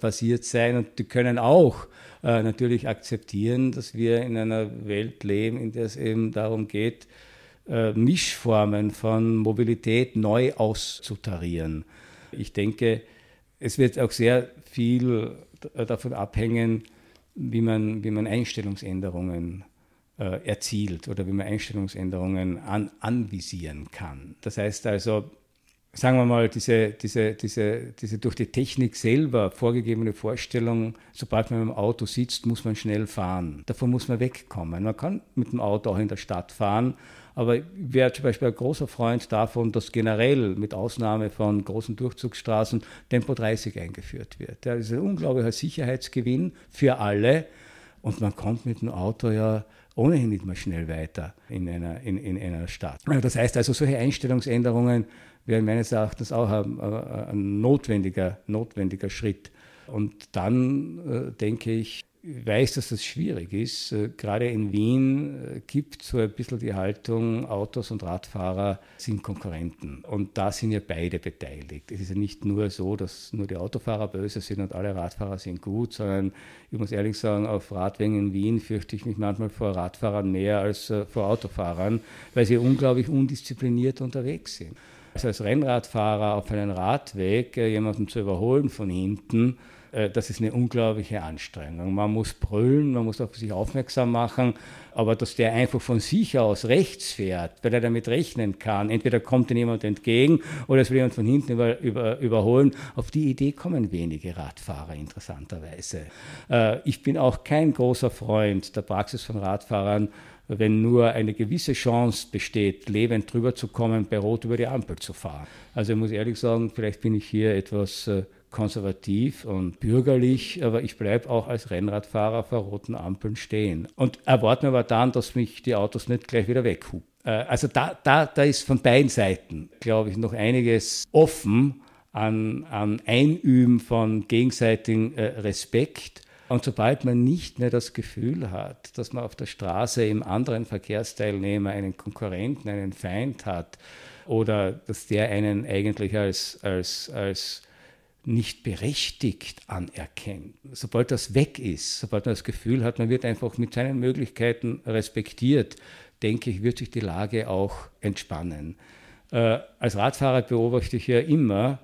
basiert sein und die können auch äh, natürlich akzeptieren, dass wir in einer Welt leben, in der es eben darum geht, äh, Mischformen von Mobilität neu auszutarieren. Ich denke, es wird auch sehr viel davon abhängen, wie man, wie man Einstellungsänderungen äh, erzielt oder wie man Einstellungsänderungen an, anvisieren kann. Das heißt also, sagen wir mal, diese, diese, diese, diese durch die Technik selber vorgegebene Vorstellung, sobald man im Auto sitzt, muss man schnell fahren. Davon muss man wegkommen. Man kann mit dem Auto auch in der Stadt fahren, aber ich wäre zum Beispiel ein großer Freund davon, dass generell mit Ausnahme von großen Durchzugsstraßen Tempo 30 eingeführt wird. Das ist ein unglaublicher Sicherheitsgewinn für alle und man kommt mit dem Auto ja ohnehin nicht mehr schnell weiter in einer, in, in einer Stadt. Das heißt also, solche Einstellungsänderungen wäre meines Erachtens auch ein, ein notwendiger, notwendiger Schritt. Und dann äh, denke ich, ich weiß, dass das schwierig ist. Äh, gerade in Wien äh, gibt so ein bisschen die Haltung, Autos und Radfahrer sind Konkurrenten. Und da sind ja beide beteiligt. Es ist ja nicht nur so, dass nur die Autofahrer böse sind und alle Radfahrer sind gut, sondern ich muss ehrlich sagen, auf Radwegen in Wien fürchte ich mich manchmal vor Radfahrern mehr als vor Autofahrern, weil sie unglaublich undiszipliniert unterwegs sind. Also als Rennradfahrer auf einem Radweg äh, jemanden zu überholen von hinten, äh, das ist eine unglaubliche Anstrengung. Man muss brüllen, man muss auf sich aufmerksam machen, aber dass der einfach von sich aus rechts fährt, weil er damit rechnen kann, entweder kommt ihm jemand entgegen oder es will jemand von hinten über, über, überholen, auf die Idee kommen wenige Radfahrer interessanterweise. Äh, ich bin auch kein großer Freund der Praxis von Radfahrern, wenn nur eine gewisse Chance besteht, lebend drüber zu kommen, bei Rot über die Ampel zu fahren. Also ich muss ehrlich sagen, vielleicht bin ich hier etwas äh, konservativ und bürgerlich, aber ich bleibe auch als Rennradfahrer vor roten Ampeln stehen. Und erwarte mir aber dann, dass mich die Autos nicht gleich wieder weghupen. Äh, also da, da, da ist von beiden Seiten, glaube ich, noch einiges offen an, an Einüben von gegenseitigem äh, Respekt und sobald man nicht mehr das Gefühl hat, dass man auf der Straße im anderen Verkehrsteilnehmer einen Konkurrenten, einen Feind hat oder dass der einen eigentlich als, als, als nicht berechtigt anerkennt. Sobald das weg ist, sobald man das Gefühl hat, man wird einfach mit seinen Möglichkeiten respektiert, denke ich, wird sich die Lage auch entspannen. Äh, als Radfahrer beobachte ich ja immer,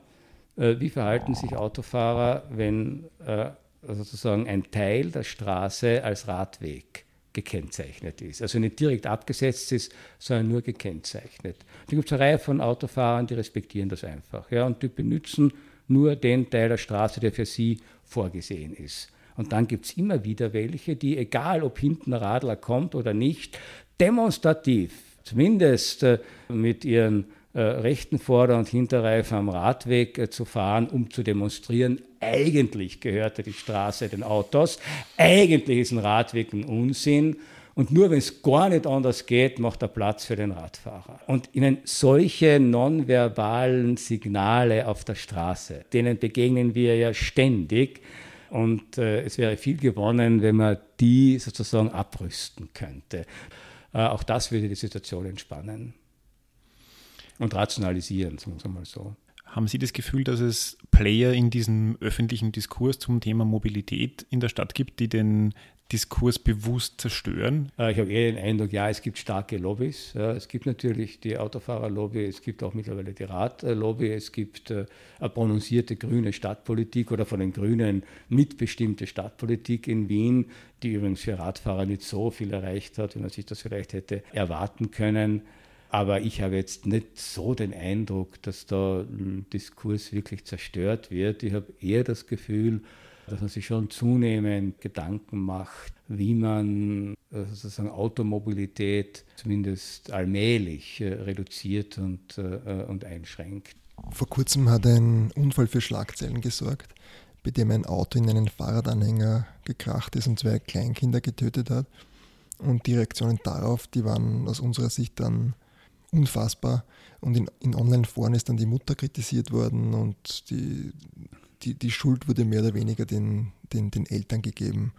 äh, wie verhalten sich Autofahrer, wenn äh, sozusagen ein Teil der Straße als Radweg gekennzeichnet ist. Also nicht direkt abgesetzt ist, sondern nur gekennzeichnet. Da gibt es eine Reihe von Autofahrern, die respektieren das einfach. Ja, und die benutzen nur den Teil der Straße, der für sie vorgesehen ist. Und dann gibt es immer wieder welche, die, egal ob hinten ein Radler kommt oder nicht, demonstrativ, zumindest äh, mit ihren äh, rechten Vorder- und Hinterreifen am Radweg äh, zu fahren, um zu demonstrieren, eigentlich gehörte die Straße den Autos, eigentlich ist ein Radweg ein Unsinn. Und nur wenn es gar nicht anders geht, macht er Platz für den Radfahrer. Und ihnen solche nonverbalen Signale auf der Straße, denen begegnen wir ja ständig. Und äh, es wäre viel gewonnen, wenn man die sozusagen abrüsten könnte. Äh, auch das würde die Situation entspannen und rationalisieren, sagen wir mal so. Haben Sie das Gefühl, dass es Player in diesem öffentlichen Diskurs zum Thema Mobilität in der Stadt gibt, die den Diskurs bewusst zerstören? Äh, ich habe eher den Eindruck, ja, es gibt starke Lobbys. Es gibt natürlich die Autofahrerlobby, es gibt auch mittlerweile die Radlobby, es gibt äh, eine prononcierte grüne Stadtpolitik oder von den Grünen mitbestimmte Stadtpolitik in Wien, die übrigens für Radfahrer nicht so viel erreicht hat, wie man sich das vielleicht hätte erwarten können. Aber ich habe jetzt nicht so den Eindruck, dass da ein Diskurs wirklich zerstört wird. Ich habe eher das Gefühl, dass man sich schon zunehmend Gedanken macht, wie man äh, sozusagen Automobilität zumindest allmählich äh, reduziert und, äh, und einschränkt. Vor kurzem hat ein Unfall für Schlagzeilen gesorgt, bei dem ein Auto in einen Fahrradanhänger gekracht ist und zwei Kleinkinder getötet hat. Und die Reaktionen darauf, die waren aus unserer Sicht dann unfassbar. Und in, in Online-Foren ist dann die Mutter kritisiert worden und die, die, die Schuld wurde mehr oder weniger den, den, den Eltern gegeben,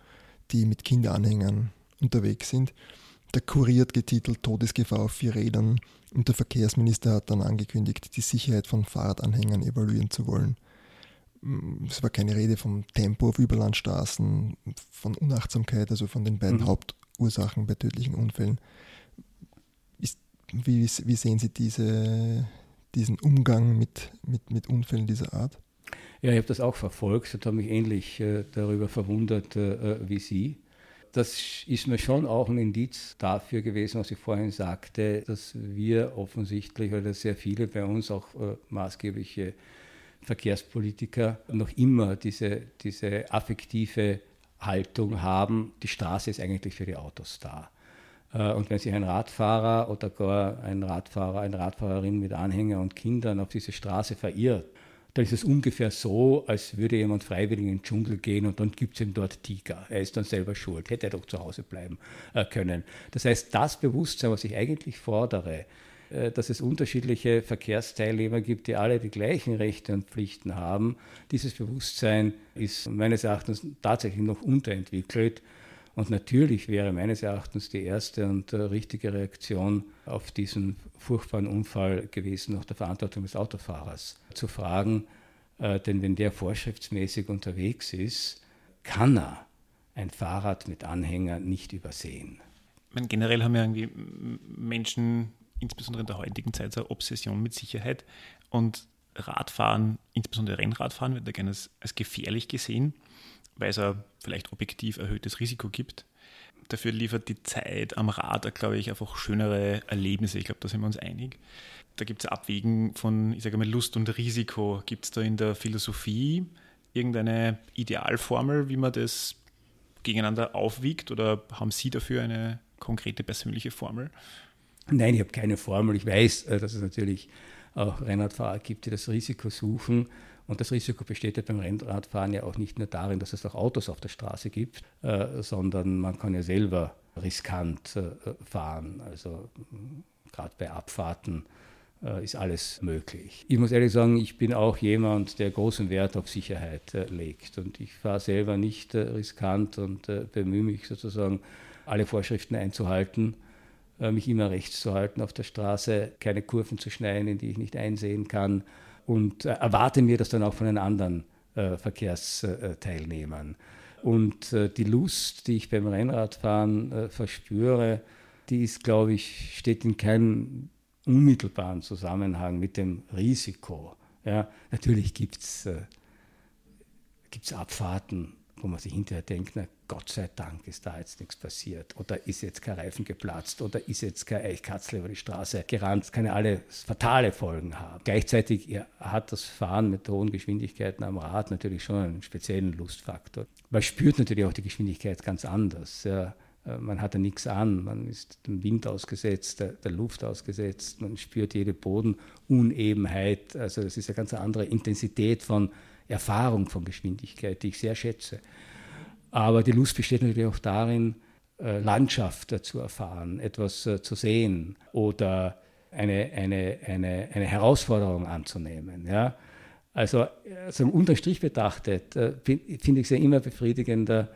die mit Kinderanhängern unterwegs sind. Der Kurier hat getitelt Todesgefahr auf vier Rädern und der Verkehrsminister hat dann angekündigt, die Sicherheit von Fahrradanhängern evaluieren zu wollen. Mm, es war keine Rede vom Tempo auf Überlandstraßen, von Unachtsamkeit, also von den beiden mhm. Hauptursachen bei tödlichen Unfällen. Wie, wie, sehen Sie diese, diesen Umgang mit, mit, mit Unfällen dieser Art? Ja, ich habe das auch verfolgt und habe mich ähnlich äh, darüber verwundert äh, äh, wie Sie. Das ist mir schon auch ein Indiz dafür gewesen, was ich vorhin sagte, dass wir offensichtlich oder sehr viele bei uns auch äh, maßgebliche Verkehrspolitiker noch immer diese, diese affektive Haltung haben, die Straße ist eigentlich für die Autos da. Äh, und wenn sich ein Radfahrer oder gar ein Radfahrer, eine Radfahrerin mit Anhänger und Kindern auf diese Straße verirrt, dann ist es ungefähr so, als würde jemand freiwillig in den Dschungel gehen und dann gibt es ihm dort Tiger. Er ist dann selber schuld, hätte er doch zu Hause bleiben äh, können. Das heißt, das Bewusstsein, was ich eigentlich fordere, äh, dass es unterschiedliche Verkehrsteilnehmer gibt, die alle die gleichen Rechte und Pflichten haben, dieses Bewusstsein ist meines Erachtens tatsächlich noch unterentwickelt. Und natürlich wäre meines Erachtens die erste und äh, richtige Reaktion auf diesen furchtbaren Unfall gewesen, nach der Verantwortung des Autofahrers zu fragen. Äh, denn wenn der vorschriftsmäßig unterwegs ist, kann er ein Fahrrad mit Anhänger nicht übersehen. Meine, generell haben ja irgendwie Menschen, insbesondere in der heutigen Zeit, so eine Obsession mit Sicherheit. Und Radfahren, insbesondere Rennradfahren, wird da gerne als, als gefährlich gesehen weil es ein vielleicht objektiv erhöhtes Risiko gibt. Dafür liefert die Zeit am Rad, glaube ich, einfach schönere Erlebnisse. Ich glaube, da sind wir uns einig. Da gibt es Abwägen von, ich sage mal, Lust und Risiko. Gibt es da in der Philosophie irgendeine Idealformel, wie man das gegeneinander aufwiegt? Oder haben Sie dafür eine konkrete persönliche Formel? Nein, ich habe keine Formel. Ich weiß, äh, dass es natürlich auch Rennradfahrer gibt, die das Risiko suchen. Und das Risiko besteht ja beim Rennradfahren ja auch nicht nur darin, dass es auch Autos auf der Straße gibt, äh, sondern man kann ja selber riskant äh, fahren. Also gerade bei Abfahrten äh, ist alles möglich. Ich muss ehrlich sagen, ich bin auch jemand, der großen Wert auf Sicherheit äh, legt. Und ich fahre selber nicht äh, riskant und äh, bemühe mich sozusagen, alle Vorschriften einzuhalten mich immer rechts zu halten auf der Straße, keine Kurven zu schneiden, in die ich nicht einsehen kann und äh, erwarte mir das dann auch von den anderen äh, Verkehrsteilnehmern. Und äh, die Lust, die ich beim Rennradfahren äh, verspüre, die ist, glaube ich, steht in keinem unmittelbaren Zusammenhang mit dem Risiko. Ja, natürlich gibt es äh, Abfahrten, wo man sich hinterher denkt, na Gott sei Dank ist da jetzt nichts passiert oder ist jetzt kein Reifen geplatzt oder ist jetzt kein Eichkatzel über die Straße gerannt. Das kann ja alle fatale Folgen haben. Gleichzeitig hat das Fahren mit hohen Geschwindigkeiten am Rad natürlich schon einen speziellen Lustfaktor. Man spürt natürlich auch die Geschwindigkeit ganz anders. Ja. Äh, man hat ja nichts an, man ist dem Wind ausgesetzt, der, der, Luft ausgesetzt, man spürt jede Bodenunebenheit. Also das ist eine ganz andere Intensität von Erfahrung von Geschwindigkeit, die ich sehr schätze. Aber die Lust besteht natürlich auch darin, äh, Landschaft zu erfahren, etwas äh, zu sehen oder eine, eine, eine, eine Herausforderung anzunehmen. Ja? Also, also unterm Strich betrachtet äh, finde ich es ja immer befriedigender,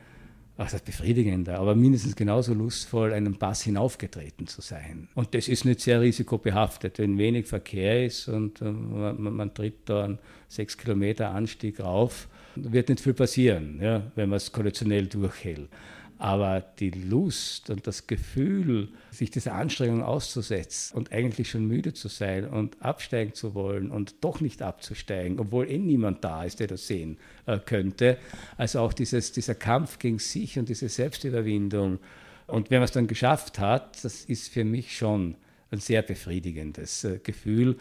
ach, befriedigender, aber mindestens genauso lustvoll, einen Pass hinaufgetreten zu sein. Und das ist nicht sehr risikobehaftet, wenn wenig Verkehr ist und äh, man, man, tritt da einen sechs Kilometer Anstieg rauf, wird nicht viel passieren, ja, wenn man es konditionell durchhält. Aber die Lust und das Gefühl, sich dieser Anstrengung auszusetzen und eigentlich schon müde zu sein und absteigen zu wollen und doch nicht abzusteigen, obwohl eh niemand da ist, der das sehen äh, könnte. Also auch dieses, dieser Kampf gegen sich und diese Selbstüberwindung. Und wenn man es dann geschafft hat, das ist für mich schon ein sehr befriedigendes äh, Gefühl.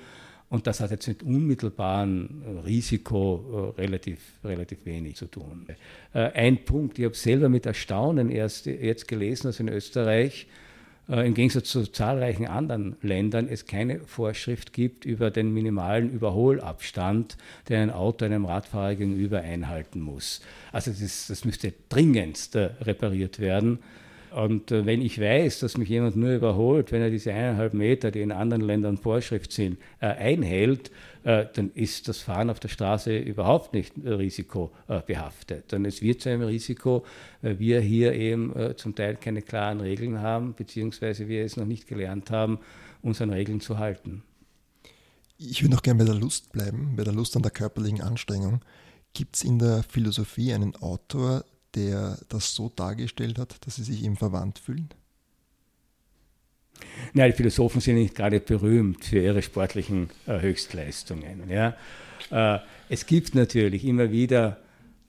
Und das hat jetzt mit unmittelbarem Risiko relativ, relativ wenig zu tun. Ein Punkt, ich habe selber mit Erstaunen erst jetzt gelesen, dass in Österreich äh, im Gegensatz zu zahlreichen anderen Ländern es keine Vorschrift gibt über den minimalen Überholabstand, den ein Auto einem Radfahrer gegenüber einhalten muss. Also das, das müsste dringendst äh, repariert werden. Und äh, wenn ich weiß, dass mich jemand nur überholt, wenn er diese eineinhalb Meter, die in anderen Ländern Vorschrift sind, äh, einhält, äh, dann ist das Fahren auf der Straße überhaupt nicht risikobehaftet. Dann es wird zu einem Risiko, weil wir hier eben zum Teil keine klaren Regeln haben, beziehungsweise wir es noch nicht gelernt haben, uns an Regeln zu halten. Ich würde noch gerne bei der Lust bleiben, bei der Lust an der körperlichen Anstrengung. Gibt es in der Philosophie einen Autor, der das so dargestellt hat, dass sie sich ihm verwandt fühlen? Ja, die Philosophen sind nicht gerade berühmt für ihre sportlichen äh, Höchstleistungen. Ja. Äh, es gibt natürlich immer wieder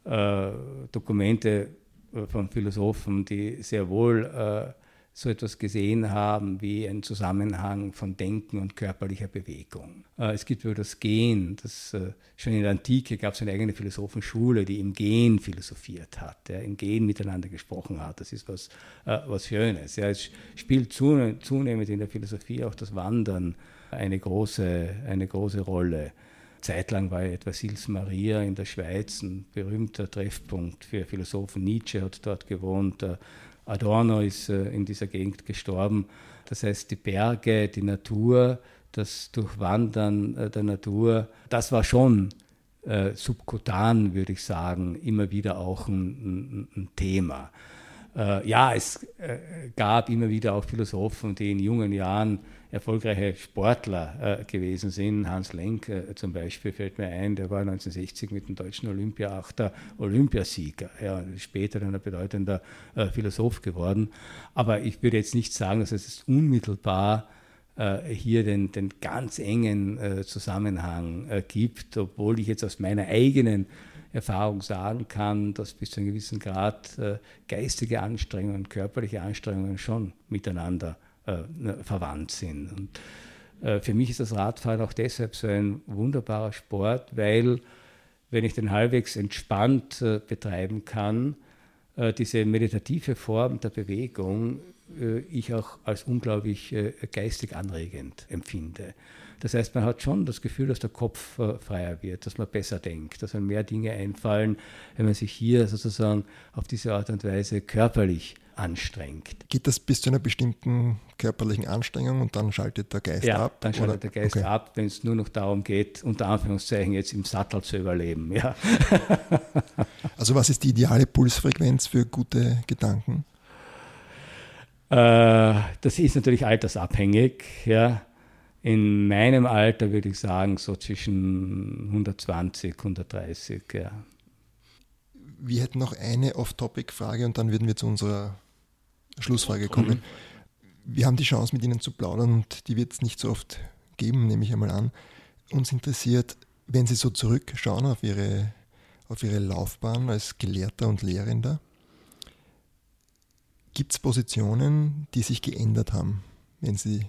äh, Dokumente äh, von Philosophen, die sehr wohl äh, so etwas gesehen haben wie ein Zusammenhang von Denken und körperlicher Bewegung. Äh, es gibt über das Gehen, das, äh, schon in der Antike gab es eine eigene Philosophenschule, die im Gehen philosophiert hat, im Gehen miteinander gesprochen hat. Das ist was, äh, was Schönes. es spielt zunehmend in der Philosophie auch das Wandern eine große, eine große Rolle. Zeitlang war etwa Sils Maria in der Schweiz ein berühmter Treffpunkt für Philosophen. Nietzsche hat dort gewohnt, Adorno ist äh, in dieser Gegend gestorben. Das heißt, die Berge, die Natur, das Durchwandern äh, der Natur, das war schon äh, subkutan, würde ich sagen, immer wieder auch ein, ein, ein Thema. Äh, ja, es äh, gab immer wieder auch Philosophen, die in jungen Jahren erfolgreiche Sportler äh, gewesen sind. Hans Lenk äh, zum Beispiel fällt mir ein, der war 1960 mit dem deutschen Olympiaachter Olympiasieger. Ja, später dann ein bedeutender äh, Philosoph geworden. Aber ich würde jetzt nicht sagen, dass es unmittelbar hier den, den ganz engen Zusammenhang gibt, obwohl ich jetzt aus meiner eigenen Erfahrung sagen kann, dass bis zu einem gewissen Grad geistige Anstrengungen, körperliche Anstrengungen schon miteinander äh, verwandt sind. Und äh, für mich ist das Radfahren auch deshalb so ein wunderbarer Sport, weil wenn ich den halbwegs entspannt äh, betreiben kann, diese meditative Form der Bewegung ich auch als unglaublich geistig anregend empfinde. Das heißt, man hat schon das Gefühl, dass der Kopf freier wird, dass man besser denkt, dass man mehr Dinge einfallen, wenn man sich hier sozusagen auf diese Art und Weise körperlich anstrengt. Geht das bis zu einer bestimmten körperlichen Anstrengung und dann schaltet der Geist ja, ab? dann schaltet oder? der Geist okay. ab, wenn es nur noch darum geht, unter Anführungszeichen jetzt im Sattel zu überleben. Ja. (laughs) also was ist die ideale Pulsfrequenz für gute Gedanken? Äh, das ist natürlich altersabhängig. Ja. In meinem Alter würde ich sagen so zwischen 120, 130. Ja. Wir hätten noch eine Off-Topic-Frage und dann würden wir zu unserer Schlussfrage kommen. Wir haben die Chance, mit Ihnen zu plaudern und die wird es nicht so oft geben, nehme ich einmal an. Uns interessiert, wenn Sie so zurückschauen auf Ihre, auf Ihre Laufbahn als Gelehrter und Lehrender, gibt es Positionen, die sich geändert haben, wenn Sie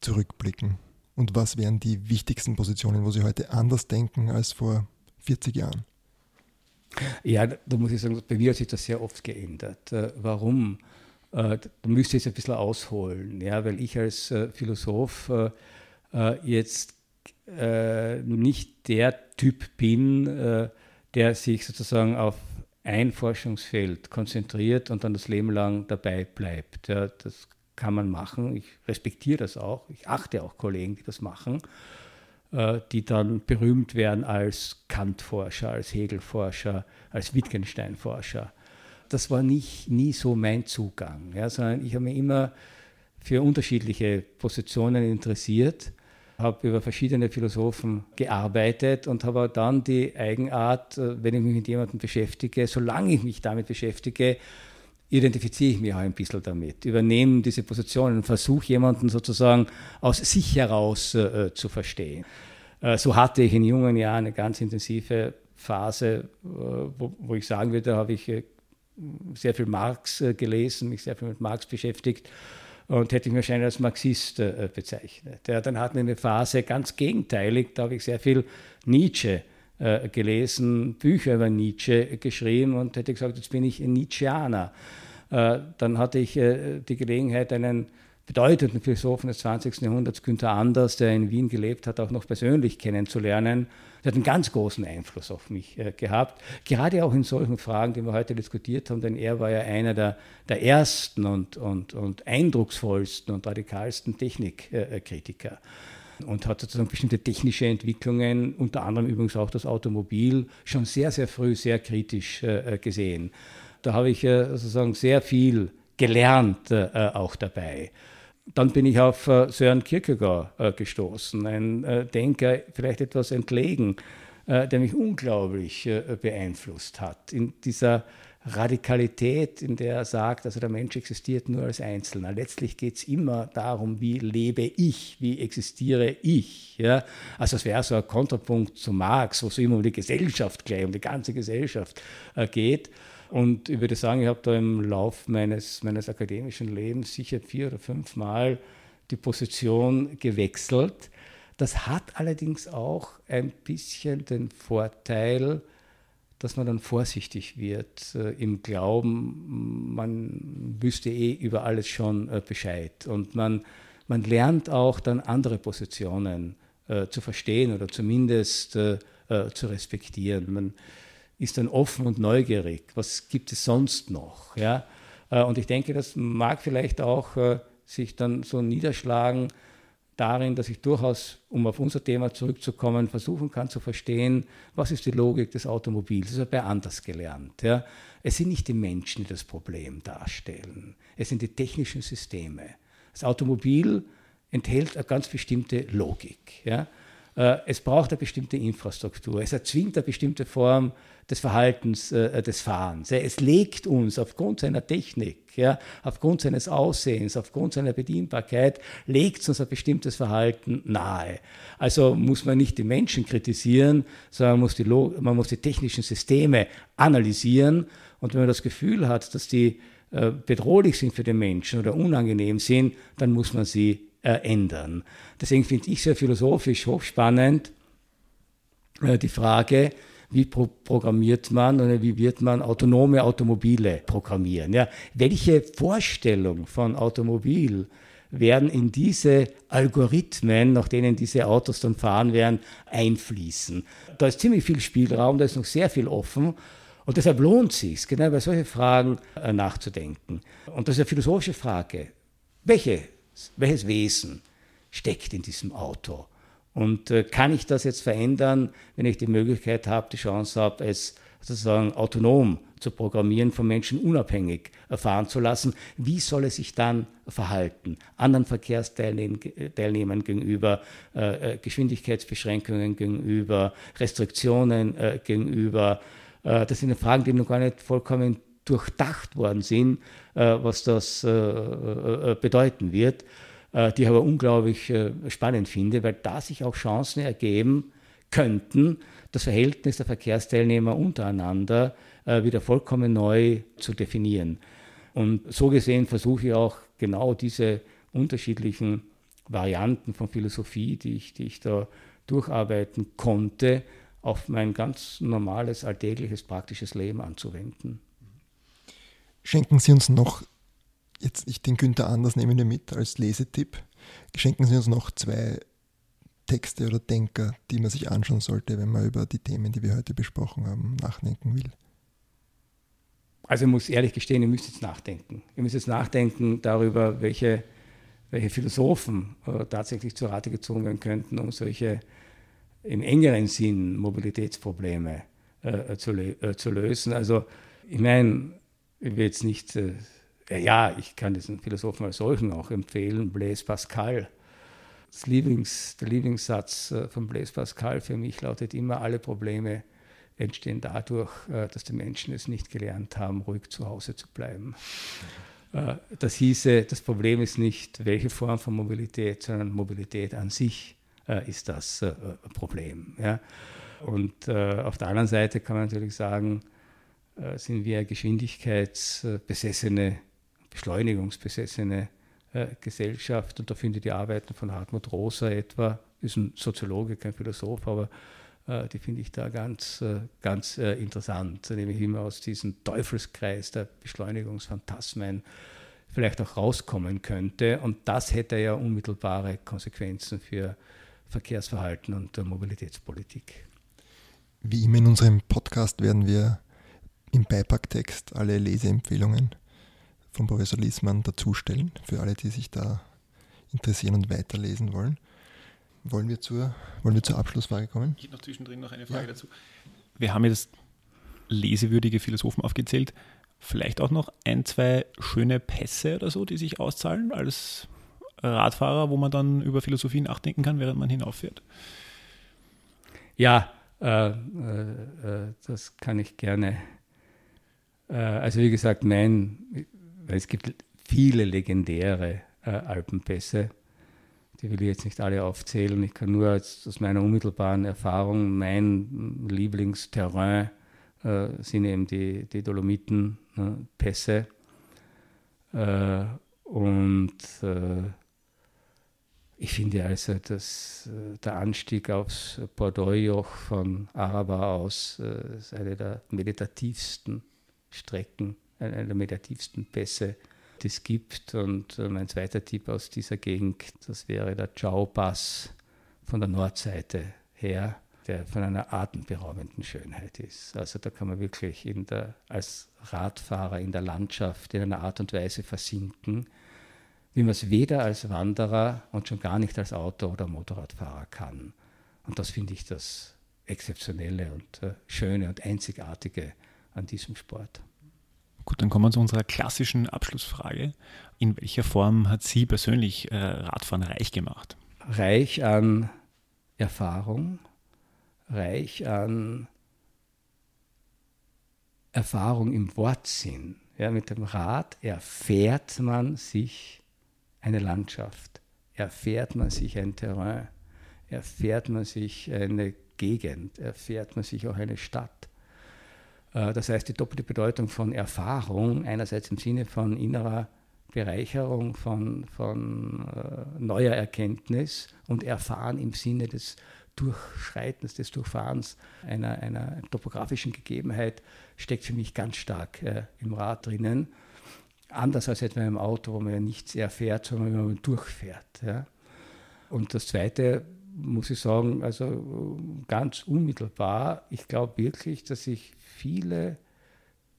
zurückblicken? Und was wären die wichtigsten Positionen, wo Sie heute anders denken als vor 40 Jahren? Ja, da muss ich sagen, bei mir hat sich das sehr oft geändert. Äh, warum? Äh, da müsste ich jetzt ein bisschen ausholen, ja, weil ich als äh, Philosoph jetzt nicht der Typ bin, der sich sozusagen auf ein Forschungsfeld konzentriert und dann das Leben lang dabei bleibt. Ja, das kann man machen. Ich respektiere das auch. Ich achte auch Kollegen, die das machen. Äh, die dann berühmt werden als Kant-Forscher, als Hegel-Forscher, als Wittgenstein-Forscher. Das war nicht, nie so mein Zugang, ja, sondern ich habe mich immer für unterschiedliche Positionen interessiert, habe über verschiedene Philosophen gearbeitet und habe dann die Eigenart, äh, wenn ich mich mit jemandem beschäftige, solange ich mich damit beschäftige, identifiziere ich mich auch ein bisschen damit, übernehme diese Positionen, versuche jemanden sozusagen aus sich heraus äh, zu verstehen. Äh, so hatte ich in jungen Jahren eine ganz intensive Phase, äh, wo, wo, ich sagen würde, da habe ich äh, sehr viel Marx äh, gelesen, mich sehr viel mit Marx beschäftigt und hätte ich mich wahrscheinlich als Marxist äh, bezeichnet. Ja, dann hatten wir eine Phase ganz gegenteilig, da habe ich sehr viel Nietzsche äh, gelesen, Bücher über Nietzsche geschrieben und hätte gesagt, jetzt bin ich ein Nietzscheaner. Äh, dann hatte ich äh, die Gelegenheit, einen bedeutenden Philosophen des 20. Jahrhunderts, Günther Anders, der in Wien gelebt hat, auch noch persönlich kennenzulernen. Der hat einen ganz großen Einfluss auf mich äh, gehabt, gerade auch in solchen Fragen, die wir heute diskutiert haben, denn er war ja einer der, der ersten und, und, und eindrucksvollsten und radikalsten Technikkritiker und hat sozusagen bestimmte technische Entwicklungen, unter anderem übrigens auch das Automobil, schon sehr, sehr früh sehr kritisch äh, gesehen. Da habe ich äh, sozusagen sehr viel gelernt äh, auch dabei. Dann bin ich auf äh, Sören Kierkegaard äh, gestoßen, ein äh, Denker, vielleicht etwas entlegen, äh, der mich unglaublich äh, beeinflusst hat. In dieser Radikalität, in der er sagt, also der Mensch existiert nur als Einzelner. Letztlich geht es immer darum, wie lebe ich, wie existiere ich. Ja? Also es wäre so ein Kontrapunkt zu Marx, wo es immer um die Gesellschaft gleich, um die ganze Gesellschaft geht. Und ich würde sagen, ich habe da im Lauf meines, meines akademischen Lebens sicher vier oder fünf Mal die Position gewechselt. Das hat allerdings auch ein bisschen den Vorteil, dass man dann vorsichtig wird äh, im Glauben, man wüsste eh über alles schon äh, Bescheid. Und man, man lernt auch dann andere Positionen äh, zu verstehen oder zumindest äh, äh, zu respektieren. Man, ist dann offen und neugierig. Was gibt es sonst noch? Ja? Äh, und ich denke, das mag vielleicht auch sich dann so niederschlagen darin, dass ich durchaus, um auf unser Thema zurückzukommen, versuchen kann zu verstehen, was ist die Logik des Automobils. Das habe ich anders gelernt. Ja? Es sind nicht die Menschen, die das Problem darstellen. Es sind die technischen Systeme. Das Automobil enthält eine ganz bestimmte Logik. Ja? Äh, es braucht eine bestimmte Infrastruktur. Es erzwingt eine bestimmte Form des Verhaltens äh, des Fahrens. Es legt uns aufgrund seiner Technik, aufgrund seines Aussehens, aufgrund seiner Bedienbarkeit, legt uns ein bestimmtes Verhalten nahe. Also muss man nicht die Menschen kritisieren, sondern man muss die, man muss die technischen Systeme analysieren. Und wenn man das Gefühl hat, dass die äh, bedrohlich sind für den Menschen oder unangenehm sind, dann muss man sie äh, ändern. Deswegen finde ich sehr philosophisch hochspannend äh, die Frage, wie pro programmiert man oder wie wird man autonome Automobile programmieren. Ja? Welche Vorstellung von Automobil werden in diese Algorithmen, nach denen diese Autos dann fahren werden, einfließen. Da ist ziemlich viel Spielraum, da ist noch sehr viel offen. Und deshalb lohnt es sich, genau über solche Fragen äh, nachzudenken. Und das ist eine philosophische Frage. Welche, welches Wesen steckt in diesem Auto? Und äh, kann ich das jetzt verändern, wenn ich die Möglichkeit habe, die Chance habe, es sozusagen autonom zu programmieren, von Menschen unabhängig erfahren zu lassen? Wie soll es sich dann verhalten? Anderen Verkehrsteilnehmern gegenüber, äh, äh, Geschwindigkeitsbeschränkungen gegenüber, Restriktionen gegenüber? Das sind Fragen, die noch gar nicht vollkommen durchdacht worden sind, äh, was das bedeuten wird. Äh, die ich aber unglaublich äh, spannend finde, weil da sich auch Chancen ergeben könnten, das Verhältnis der Verkehrsteilnehmer untereinander äh, wieder vollkommen neu zu definieren. Und so gesehen versuche ich auch genau diese unterschiedlichen Varianten von Philosophie, die ich, die ich da durcharbeiten konnte, auf mein ganz normales, alltägliches, praktisches Leben anzuwenden. Schenken Sie uns noch jetzt ich den Günther Anders nehme ich mit als Lesetipp. Schenken Sie uns noch zwei Texte oder Denker, die man sich anschauen sollte, wenn man über die Themen, die wir heute besprochen haben, nachdenken will. Also ich muss ehrlich gestehen, ihr müsst jetzt nachdenken. Ihr müsst jetzt nachdenken darüber, welche, welche Philosophen äh, tatsächlich zu Rate gezogen werden könnten, um solche im engeren Sinn Mobilitätsprobleme äh, zu, äh, zu, lösen. Also ich meine, ich will jetzt nicht äh, ja, ich kann diesen Philosophen als solchen auch empfehlen, Blaise Pascal. Lieblings, der Lieblingssatz äh, von Blaise Pascal für mich lautet immer, alle Probleme entstehen dadurch, äh, dass die Menschen es nicht gelernt haben, ruhig zu Hause zu bleiben. Äh, das hieße, das Problem ist nicht, welche Form von Mobilität, sondern Mobilität an sich ist das Problem. Und auf der anderen Seite kann man natürlich sagen, sind wir geschwindigkeitsbesessene beschleunigungsbesessene äh, Gesellschaft. Und da finde ich die Arbeiten von Hartmut Rosa etwa, ist ein Soziologe, kein Philosoph, aber äh, die finde ich da ganz, äh, ganz äh, interessant, nämlich immer aus diesem Teufelskreis der Beschleunigungsphantasmen vielleicht auch rauskommen könnte. Und das hätte ja unmittelbare Konsequenzen für Verkehrsverhalten und Mobilitätspolitik. Wie immer in unserem Podcast werden wir im Beipacktext alle Leseempfehlungen von Professor Liesmann dazustellen, für alle, die sich da interessieren und weiterlesen wollen. Wollen wir zur, wollen wir zur Abschlussfrage kommen? Ich hätte noch zwischendrin noch eine Frage ja. dazu. Wir haben jetzt lesewürdige Philosophen aufgezählt. Vielleicht auch noch ein, zwei schöne Pässe oder so, die sich auszahlen als Radfahrer, wo man dann über Philosophie nachdenken kann, während man hinauffährt. Ja, äh, äh, äh das kann ich gerne. Äh, also wie gesagt, mein, es gibt viele legendäre äh, Alpenpässe die will ich jetzt nicht alle aufzählen. Ich kann nur aus, meiner unmittelbaren Erfahrung, mein Lieblingsterrain äh, sind eben die, die Dolomiten-Pässe. Äh, und ich finde also, dass der Anstieg aufs Bordeaux-Joch von Araba aus ist eine der meditativsten Strecken, eine der meditativsten Pässe das gibt. Und äh, mein zweiter Tipp aus dieser Gegend, das wäre der Chao-Pass von der Nordseite her, der von einer atemberaubenden Schönheit ist. Also da kann man wirklich der, als Radfahrer in der Landschaft in einer Art und Weise versinken, wie man es weder als Wanderer und schon gar nicht als Auto- oder Motorradfahrer kann. Und das finde ich das Exzeptionelle und äh, Schöne und Einzigartige an diesem Sport. Gut, dann kommen wir zu unserer klassischen Abschlussfrage. In welcher Form hat Sie persönlich äh, Radfahren reich gemacht? Reich an Erfahrung, reich an Erfahrung im Wortsinn. Ja, mit dem Rad erfährt man sich eine Landschaft, erfährt man sich ein Terrain, erfährt man sich eine Gegend, erfährt man sich auch eine Stadt. Äh, das heißt, die doppelte Bedeutung von Erfahrung, einerseits im Sinne von innerer Bereicherung, von, von äh, neuer Erkenntnis und Erfahren im Sinne des Durchschreitens, des Durchfahrens einer, einer topografischen Gegebenheit, steckt für mich ganz stark äh, im Rad drinnen. Anders als etwa im Auto, wo man ja nichts erfährt, sondern wenn man durchfährt. Ja. Und das Zweite, muss ich sagen, also ganz unmittelbar, ich glaube wirklich, dass ich viele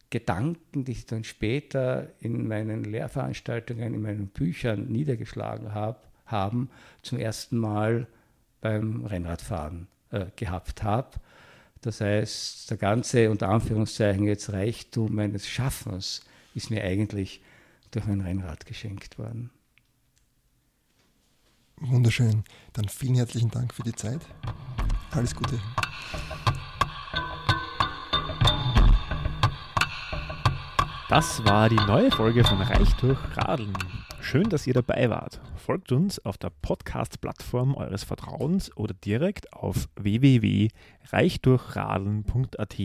Gedanken, die ich dann später in meinen Lehrveranstaltungen, in meinen Büchern niedergeschlagen habe, haben, zum ersten Mal beim Rennradfahren äh, gehabt habe. Das heißt, der ganze, unter Anführungszeichen, jetzt Reichtum meines Schaffens ist mir eigentlich durch mein Rennrad geschenkt worden. Wunderschön. Dann vielen herzlichen Dank für die Zeit. Alles Gute. Das war die neue Folge von Reich durch Radeln. Schön, dass ihr dabei wart. Folgt uns auf der Podcast-Plattform eures Vertrauens oder direkt auf www.reichdurchradeln.at.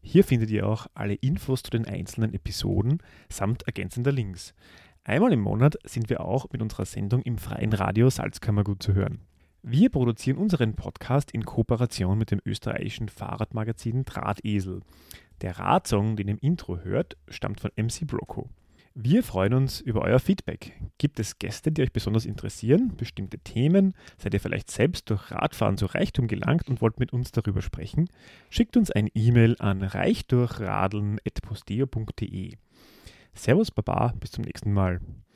Hier findet ihr auch alle Infos zu den einzelnen Episoden samt ergänzender Links. Einmal im Monat sind wir auch mit unserer Sendung im freien Radio Salzkammergut zu hören. Wir produzieren unseren Podcast in Kooperation mit dem österreichischen Fahrradmagazin Drahtesel. Der Radsong, den ihr im Intro hört, stammt von MC Broco. Wir freuen uns über euer Feedback. Gibt es Gäste, die euch besonders interessieren, bestimmte Themen? Seid ihr vielleicht selbst durch Radfahren zu Reichtum gelangt und wollt mit uns darüber sprechen? Schickt uns ein E-Mail an reichdurchradeln.posteo.de. Servus, Baba, bis zum nächsten Mal.